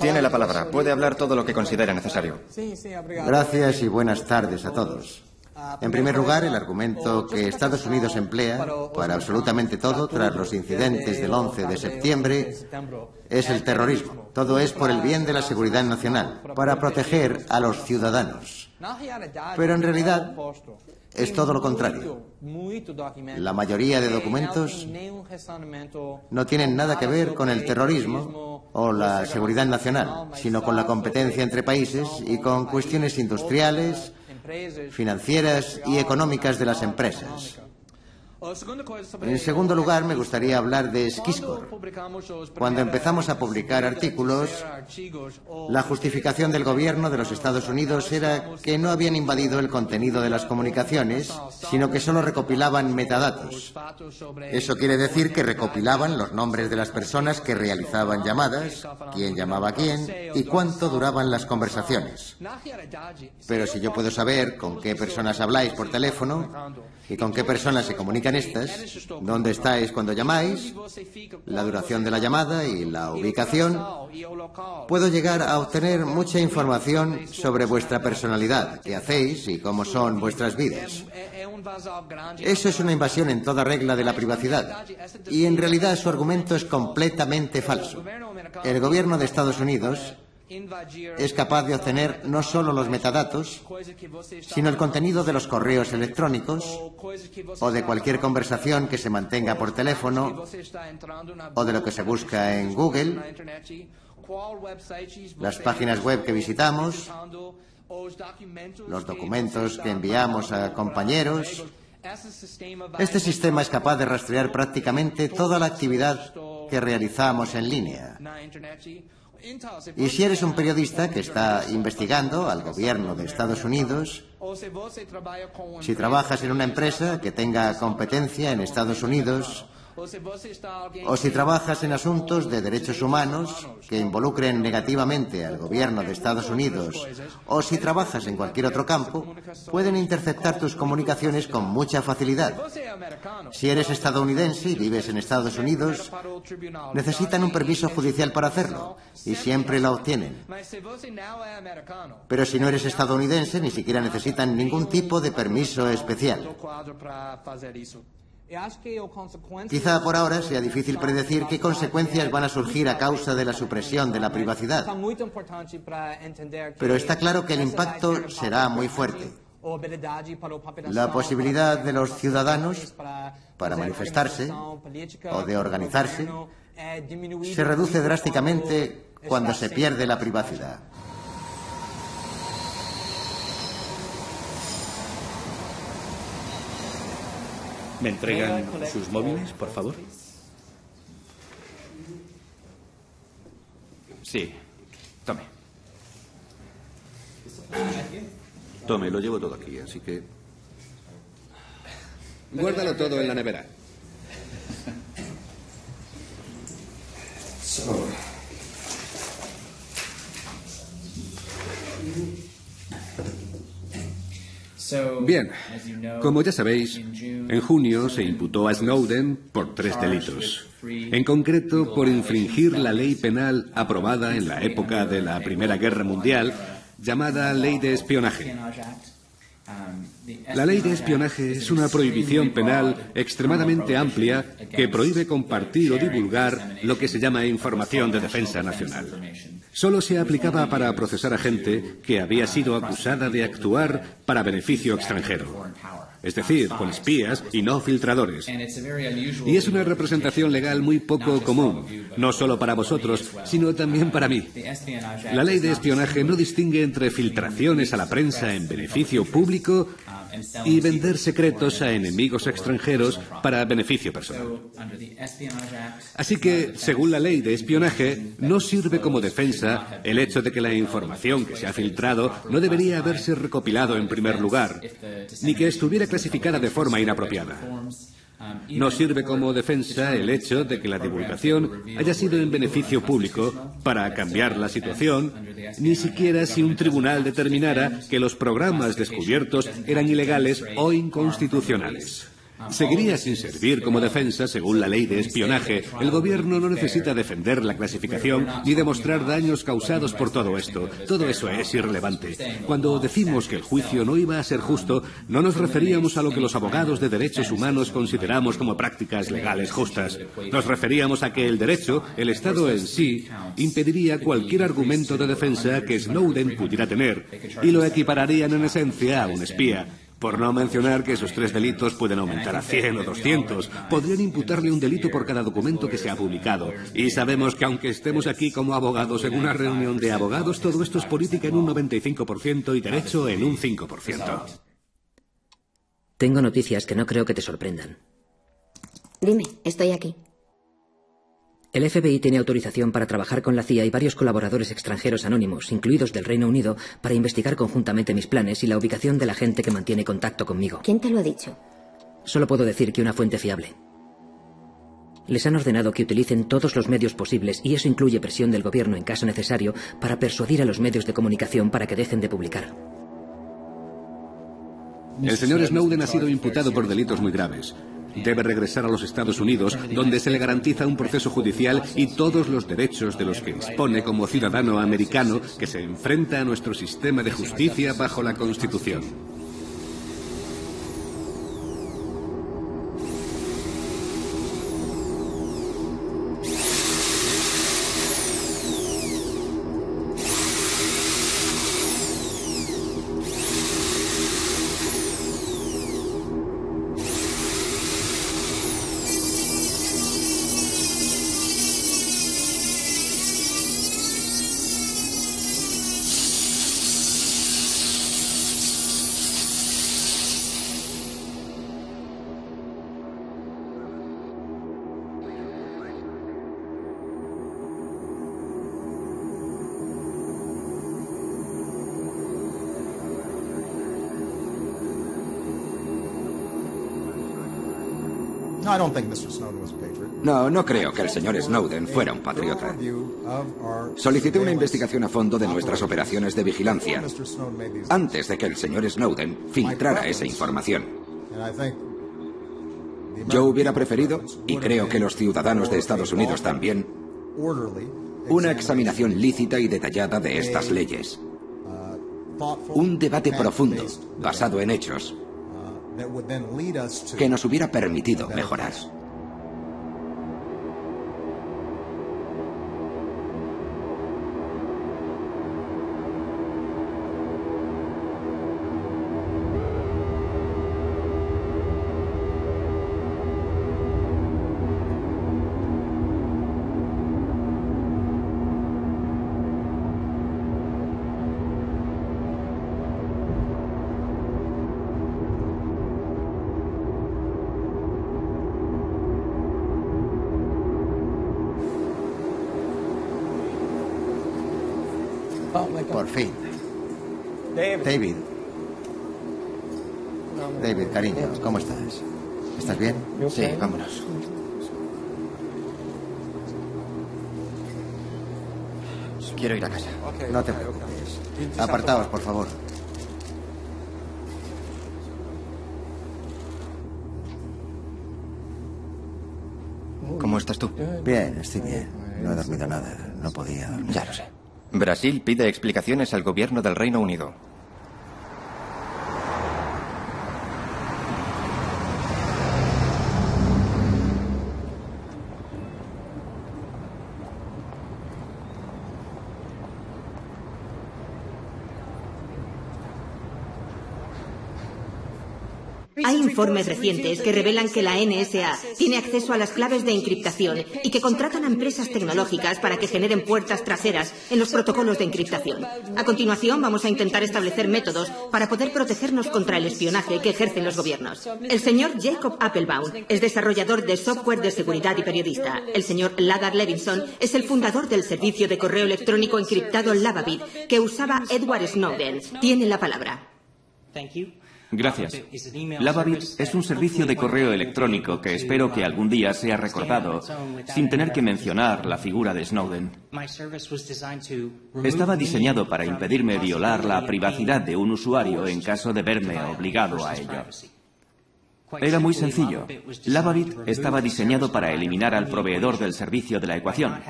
Tiene la palabra. Puede hablar todo lo que considere necesario. Gracias y buenas tardes a todos. En primer lugar, el argumento que Estados Unidos emplea para absolutamente todo tras los incidentes del 11 de septiembre es el terrorismo. Todo es por el bien de la seguridad nacional, para proteger a los ciudadanos. Pero en realidad es todo lo contrario. La mayoría de documentos no tienen nada que ver con el terrorismo o la seguridad nacional, sino con la competencia entre países y con cuestiones industriales, financieras y económicas de las empresas. En segundo lugar, me gustaría hablar de Skiscor. Cuando empezamos a publicar artículos, la justificación del gobierno de los Estados Unidos era que no habían invadido el contenido de las comunicaciones, sino que solo recopilaban metadatos. Eso quiere decir que recopilaban los nombres de las personas que realizaban llamadas, quién llamaba a quién y cuánto duraban las conversaciones. Pero si yo puedo saber con qué personas habláis por teléfono y con qué personas se comunican estas, dónde estáis cuando llamáis, la duración de la llamada y la ubicación, puedo llegar a obtener mucha información sobre vuestra personalidad, qué hacéis y cómo son vuestras vidas. Eso es una invasión en toda regla de la privacidad. Y en realidad su argumento es completamente falso. El gobierno de Estados Unidos es capaz de obtener no solo los metadatos, sino el contenido de los correos electrónicos o de cualquier conversación que se mantenga por teléfono o de lo que se busca en Google, las páginas web que visitamos, los documentos que enviamos a compañeros. Este sistema es capaz de rastrear prácticamente toda la actividad que realizamos en línea. Y si eres un periodista que está investigando al gobierno de Estados Unidos, si trabajas en una empresa que tenga competencia en Estados Unidos, o si trabajas en asuntos de derechos humanos que involucren negativamente al gobierno de Estados Unidos, o si trabajas en cualquier otro campo, pueden interceptar tus comunicaciones con mucha facilidad. Si eres estadounidense y vives en Estados Unidos, necesitan un permiso judicial para hacerlo, y siempre lo obtienen. Pero si no eres estadounidense, ni siquiera necesitan ningún tipo de permiso especial. Quizá por ahora sea difícil predecir qué consecuencias van a surgir a causa de la supresión de la privacidad, pero está claro que el impacto será muy fuerte. La posibilidad de los ciudadanos para manifestarse o de organizarse se reduce drásticamente cuando se pierde la privacidad. ¿Me entregan sus móviles, por favor? Sí. Tome. Tome, lo llevo todo aquí, así que... Guárdalo todo en la nevera. Bien, como ya sabéis, en junio se imputó a Snowden por tres delitos. En concreto, por infringir la ley penal aprobada en la época de la Primera Guerra Mundial, llamada Ley de Espionaje. La ley de espionaje es una prohibición penal extremadamente amplia que prohíbe compartir o divulgar lo que se llama información de defensa nacional. Solo se aplicaba para procesar a gente que había sido acusada de actuar para beneficio extranjero es decir, con espías y no filtradores. Y es una representación legal muy poco común, no solo para vosotros, sino también para mí. La ley de espionaje no distingue entre filtraciones a la prensa en beneficio público y vender secretos a enemigos extranjeros para beneficio personal. Así que, según la ley de espionaje, no sirve como defensa el hecho de que la información que se ha filtrado no debería haberse recopilado en primer lugar, ni que estuviera clasificada de forma inapropiada. No sirve como defensa el hecho de que la divulgación haya sido en beneficio público para cambiar la situación, ni siquiera si un tribunal determinara que los programas descubiertos eran ilegales o inconstitucionales. Seguiría sin servir como defensa según la ley de espionaje. El gobierno no necesita defender la clasificación ni demostrar daños causados por todo esto. Todo eso es irrelevante. Cuando decimos que el juicio no iba a ser justo, no nos referíamos a lo que los abogados de derechos humanos consideramos como prácticas legales justas. Nos referíamos a que el derecho, el Estado en sí, impediría cualquier argumento de defensa que Snowden pudiera tener y lo equipararían en esencia a un espía. Por no mencionar que esos tres delitos pueden aumentar a 100 o 200. Podrían imputarle un delito por cada documento que se ha publicado. Y sabemos que aunque estemos aquí como abogados en una reunión de abogados, todo esto es política en un 95% y derecho en un 5%. Tengo noticias que no creo que te sorprendan. Dime, estoy aquí. El FBI tiene autorización para trabajar con la CIA y varios colaboradores extranjeros anónimos, incluidos del Reino Unido, para investigar conjuntamente mis planes y la ubicación de la gente que mantiene contacto conmigo. ¿Quién te lo ha dicho? Solo puedo decir que una fuente fiable. Les han ordenado que utilicen todos los medios posibles, y eso incluye presión del gobierno en caso necesario, para persuadir a los medios de comunicación para que dejen de publicar. El señor Snowden ha sido imputado por delitos muy graves. Debe regresar a los Estados Unidos, donde se le garantiza un proceso judicial y todos los derechos de los que dispone como ciudadano americano que se enfrenta a nuestro sistema de justicia bajo la Constitución. No, no creo que el señor Snowden fuera un patriota. Solicité una investigación a fondo de nuestras operaciones de vigilancia antes de que el señor Snowden filtrara esa información. Yo hubiera preferido, y creo que los ciudadanos de Estados Unidos también, una examinación lícita y detallada de estas leyes. Un debate profundo, basado en hechos, que nos hubiera permitido mejorar. Apartaos, por favor. ¿Cómo estás tú? Bien, estoy bien. No he dormido nada. No podía dormir. Ya lo sé. Brasil pide explicaciones al gobierno del Reino Unido. Hay informes recientes que revelan que la NSA tiene acceso a las claves de encriptación y que contratan a empresas tecnológicas para que generen puertas traseras en los protocolos de encriptación. A continuación, vamos a intentar establecer métodos para poder protegernos contra el espionaje que ejercen los gobiernos. El señor Jacob Applebaum es desarrollador de software de seguridad y periodista. El señor Lagar Levinson es el fundador del servicio de correo electrónico encriptado Lavabit que usaba Edward Snowden. Tiene la palabra. Gracias. Lavabit es un servicio de correo electrónico que espero que algún día sea recordado sin tener que mencionar la figura de Snowden. Estaba diseñado para impedirme violar la privacidad de un usuario en caso de verme obligado a ello. Era muy sencillo. Lavabit estaba diseñado para eliminar al proveedor del servicio de la ecuación.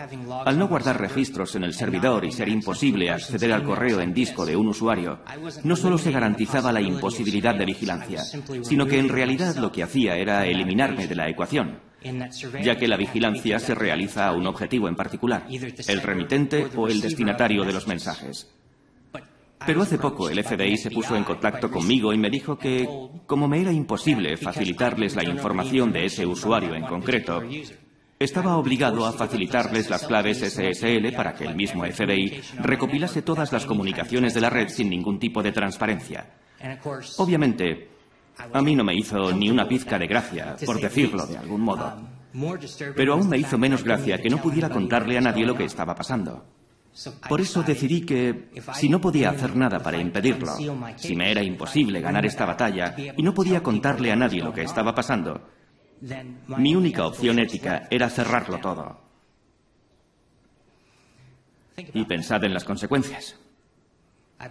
Al no guardar registros en el servidor y ser imposible acceder al correo en disco de un usuario, no solo se garantizaba la imposibilidad de vigilancia, sino que en realidad lo que hacía era eliminarme de la ecuación ya que la vigilancia se realiza a un objetivo en particular, el remitente o el destinatario de los mensajes. Pero hace poco el FBI se puso en contacto conmigo y me dijo que, como me era imposible facilitarles la información de ese usuario en concreto, estaba obligado a facilitarles las claves SSL para que el mismo FBI recopilase todas las comunicaciones de la red sin ningún tipo de transparencia. Obviamente, a mí no me hizo ni una pizca de gracia, por decirlo de algún modo. Pero aún me hizo menos gracia que no pudiera contarle a nadie lo que estaba pasando. Por eso decidí que, si no podía hacer nada para impedirlo, si me era imposible ganar esta batalla y no podía contarle a nadie lo que estaba pasando, mi única opción ética era cerrarlo todo. Y pensad en las consecuencias.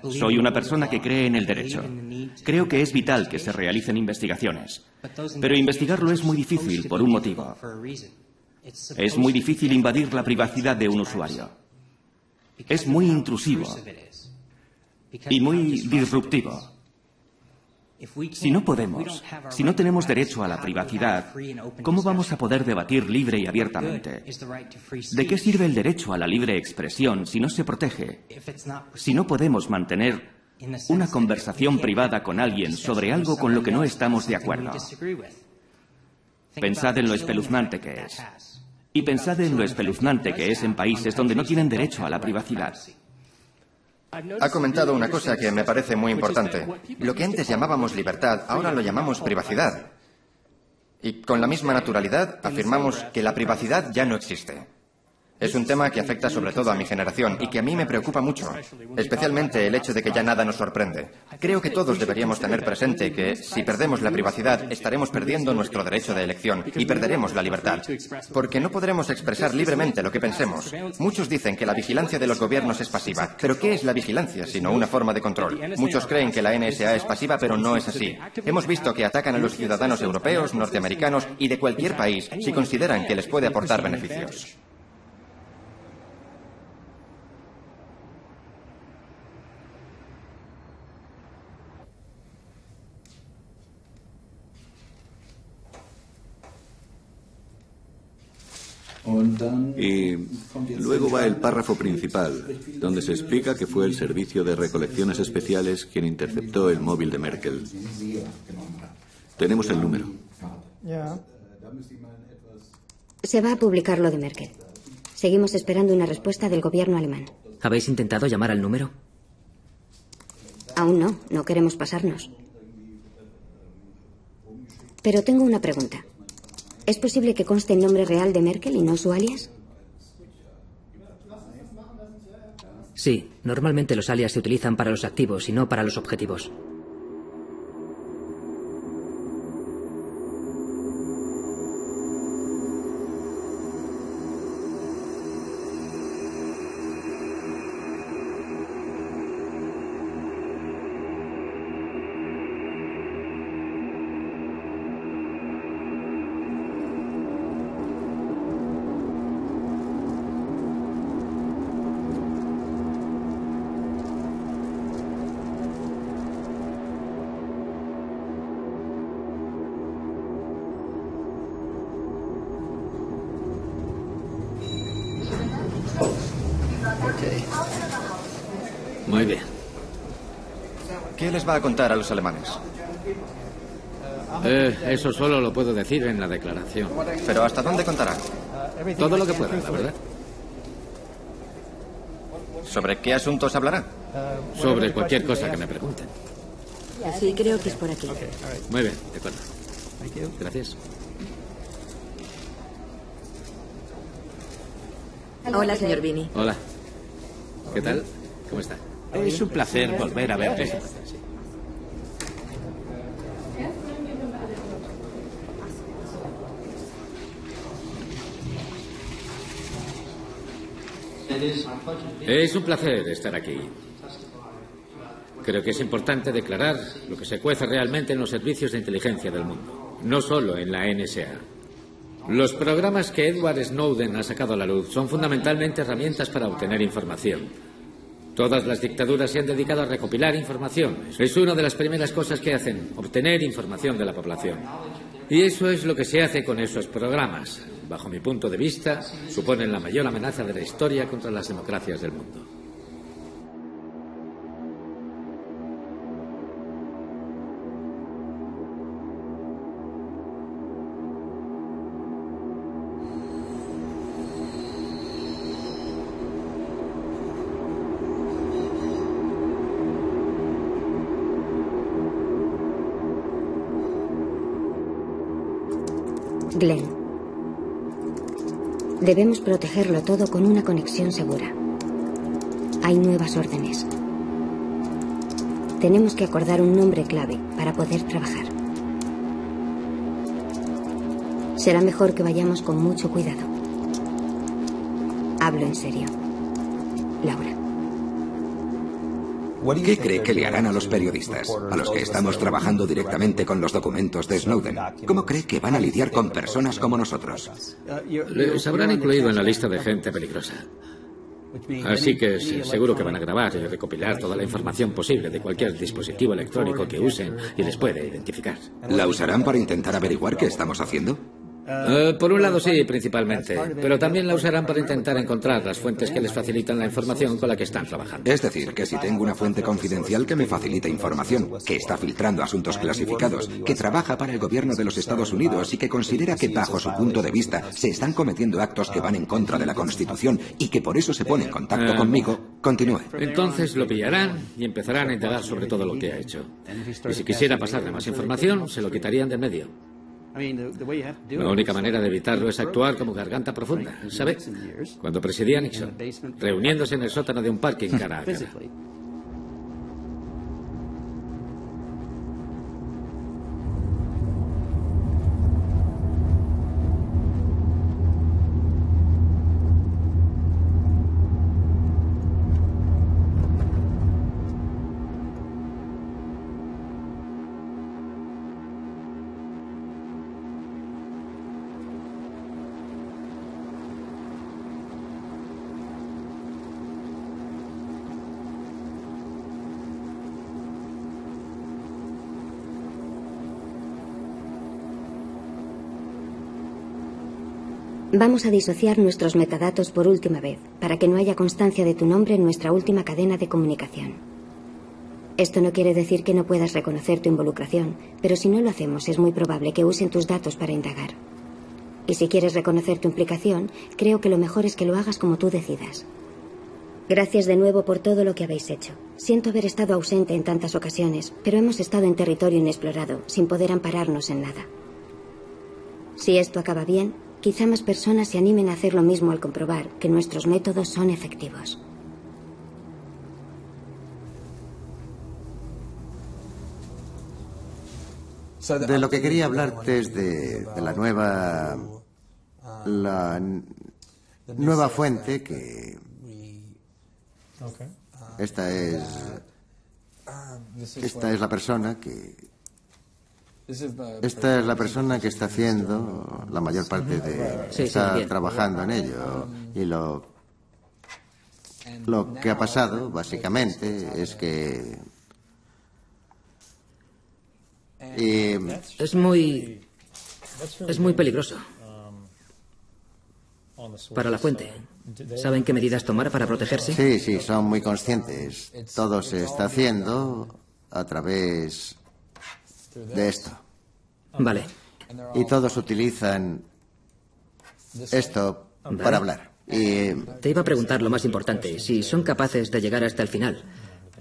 Soy una persona que cree en el derecho. Creo que es vital que se realicen investigaciones. Pero investigarlo es muy difícil por un motivo. Es muy difícil invadir la privacidad de un usuario. Es muy intrusivo y muy disruptivo. Si no podemos, si no tenemos derecho a la privacidad, ¿cómo vamos a poder debatir libre y abiertamente? ¿De qué sirve el derecho a la libre expresión si no se protege? Si no podemos mantener una conversación privada con alguien sobre algo con lo que no estamos de acuerdo. Pensad en lo espeluznante que es. Y pensad en lo espeluznante que es en países donde no tienen derecho a la privacidad. Ha comentado una cosa que me parece muy importante. Lo que antes llamábamos libertad, ahora lo llamamos privacidad. Y con la misma naturalidad afirmamos que la privacidad ya no existe. Es un tema que afecta sobre todo a mi generación y que a mí me preocupa mucho, especialmente el hecho de que ya nada nos sorprende. Creo que todos deberíamos tener presente que si perdemos la privacidad estaremos perdiendo nuestro derecho de elección y perderemos la libertad, porque no podremos expresar libremente lo que pensemos. Muchos dicen que la vigilancia de los gobiernos es pasiva, pero ¿qué es la vigilancia sino una forma de control? Muchos creen que la NSA es pasiva, pero no es así. Hemos visto que atacan a los ciudadanos europeos, norteamericanos y de cualquier país si consideran que les puede aportar beneficios. Y luego va el párrafo principal, donde se explica que fue el Servicio de Recolecciones Especiales quien interceptó el móvil de Merkel. Tenemos el número. Se va a publicar lo de Merkel. Seguimos esperando una respuesta del gobierno alemán. ¿Habéis intentado llamar al número? Aún no, no queremos pasarnos. Pero tengo una pregunta. ¿Es posible que conste el nombre real de Merkel y no su alias? Sí, normalmente los alias se utilizan para los activos y no para los objetivos. Va a contar a los alemanes? Eh, eso solo lo puedo decir en la declaración. ¿Pero hasta dónde contará? Todo lo que pueda, la verdad. ¿Sobre qué asuntos hablará? Sobre cualquier cosa que me pregunten. Sí, creo que es por aquí. Muy bien, de acuerdo. Gracias. Hola, señor Vini. Hola. ¿Qué tal? ¿Cómo está? Es un placer volver a verte. Es un placer estar aquí. Creo que es importante declarar lo que se cuece realmente en los servicios de inteligencia del mundo, no solo en la NSA. Los programas que Edward Snowden ha sacado a la luz son fundamentalmente herramientas para obtener información. Todas las dictaduras se han dedicado a recopilar información. Es una de las primeras cosas que hacen, obtener información de la población. Y eso es lo que se hace con esos programas. Bajo mi punto de vista, suponen la mayor amenaza de la historia contra las democracias del mundo. Debemos protegerlo todo con una conexión segura. Hay nuevas órdenes. Tenemos que acordar un nombre clave para poder trabajar. Será mejor que vayamos con mucho cuidado. Hablo en serio. Laura. ¿Qué cree que le harán a los periodistas, a los que estamos trabajando directamente con los documentos de Snowden? ¿Cómo cree que van a lidiar con personas como nosotros? Les habrán incluido en la lista de gente peligrosa. Así que sí, seguro que van a grabar y recopilar toda la información posible de cualquier dispositivo electrónico que usen y les puede identificar. ¿La usarán para intentar averiguar qué estamos haciendo? Eh, por un lado sí, principalmente, pero también la usarán para intentar encontrar las fuentes que les facilitan la información con la que están trabajando. Es decir, que si tengo una fuente confidencial que me facilita información, que está filtrando asuntos clasificados, que trabaja para el gobierno de los Estados Unidos y que considera que bajo su punto de vista se están cometiendo actos que van en contra de la Constitución y que por eso se pone en contacto Eh, conmigo, continúe. Entonces lo pillarán y empezarán a indagar sobre todo lo que ha hecho. Y si quisiera pasarle más información, se lo quitarían de medio. La única manera de evitarlo es actuar como garganta profunda, ¿sabe? Cuando presidía Nixon, reuniéndose en el sótano de un parking cara a cara. Vamos a disociar nuestros metadatos por última vez, para que no haya constancia de tu nombre en nuestra última cadena de comunicación. Esto no quiere decir que no puedas reconocer tu involucración, pero si no lo hacemos es muy probable que usen tus datos para indagar. Y si quieres reconocer tu implicación, creo que lo mejor es que lo hagas como tú decidas. Gracias de nuevo por todo lo que habéis hecho. Siento haber estado ausente en tantas ocasiones, pero hemos estado en territorio inexplorado, sin poder ampararnos en nada. Si esto acaba bien, quizá más personas se animen a hacer lo mismo al comprobar que nuestros métodos son efectivos. De lo que quería hablarte es de, de la nueva. La nueva fuente que. Esta es. Esta es la persona que. Esta es la persona que está haciendo la mayor parte de. Sí, está trabajando en ello. Y lo. Lo que ha pasado, básicamente, es que. Y Es muy... Es muy peligroso. Para la fuente. ¿Saben qué medidas tomar para protegerse? Sí, sí, son muy conscientes. Todo se está haciendo a través de esto. Vale. Y todos utilizan esto para hablar. Y Te iba a preguntar lo más importante, si son capaces de llegar hasta el final.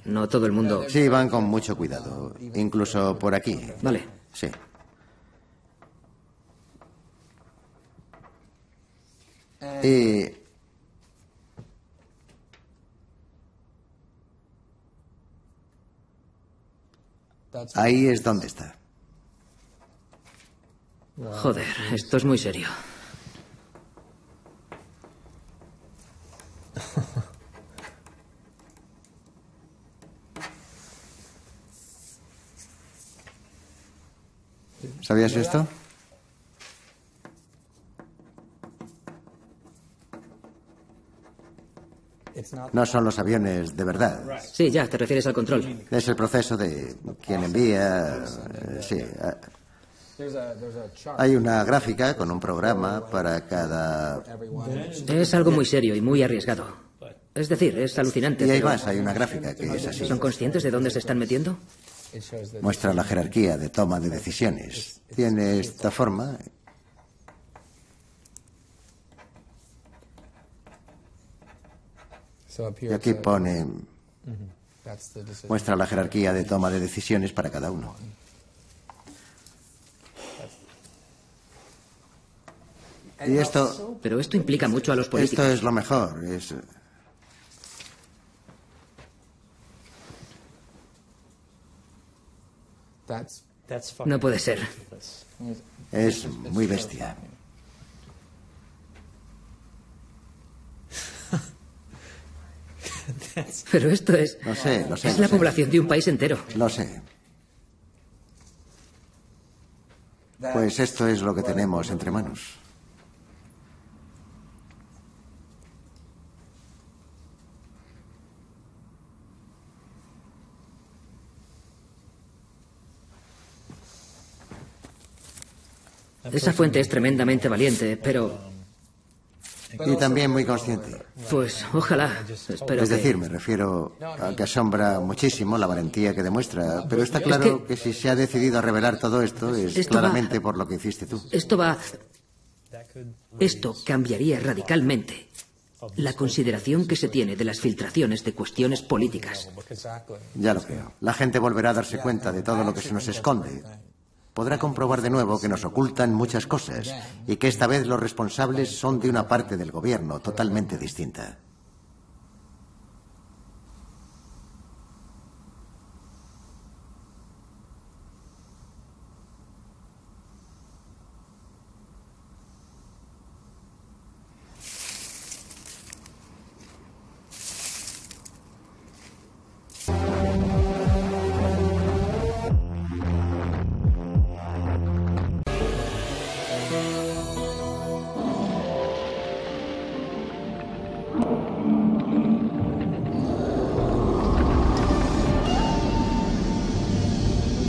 No todo el mundo... sí, van con mucho cuidado, incluso por aquí. Vale. Sí. Y ahí es donde está. Joder, esto es muy serio. ¿Sabías esto? No son los aviones de verdad. Sí, ya, te refieres al control. Es el proceso de quien envía. eh, Sí. Hay una gráfica con un programa para cada. Es algo muy serio y muy arriesgado. Es decir, es alucinante. Y hay pero- más, hay una gráfica que es así. ¿Son conscientes de dónde se están metiendo? Muestra la jerarquía de toma de decisiones. Tiene esta forma. Y aquí pone. Muestra la jerarquía de toma de decisiones para cada uno. Y esto. Pero esto implica mucho a los políticos. Esto es lo mejor. Es. No puede ser. Es muy bestia. Pero esto es... Lo sé, lo sé. Es lo la sé. población de un país entero. Lo sé. Pues esto es lo que tenemos entre manos. Esa fuente es tremendamente valiente, pero... Y también muy consciente. Pues ojalá. Espero Es que- decir, me refiero a que asombra muchísimo la valentía que demuestra, pero está claro que... si se ha decidido a revelar todo esto es Esto va- claramente por lo que hiciste tú. Esto va... Esto cambiaría radicalmente la consideración que se tiene de las filtraciones de cuestiones políticas. Ya lo creo. La gente volverá a darse cuenta de todo lo que se nos esconde. Podrá comprobar de nuevo que nos ocultan muchas cosas y que esta vez los responsables son de una parte del gobierno totalmente distinta.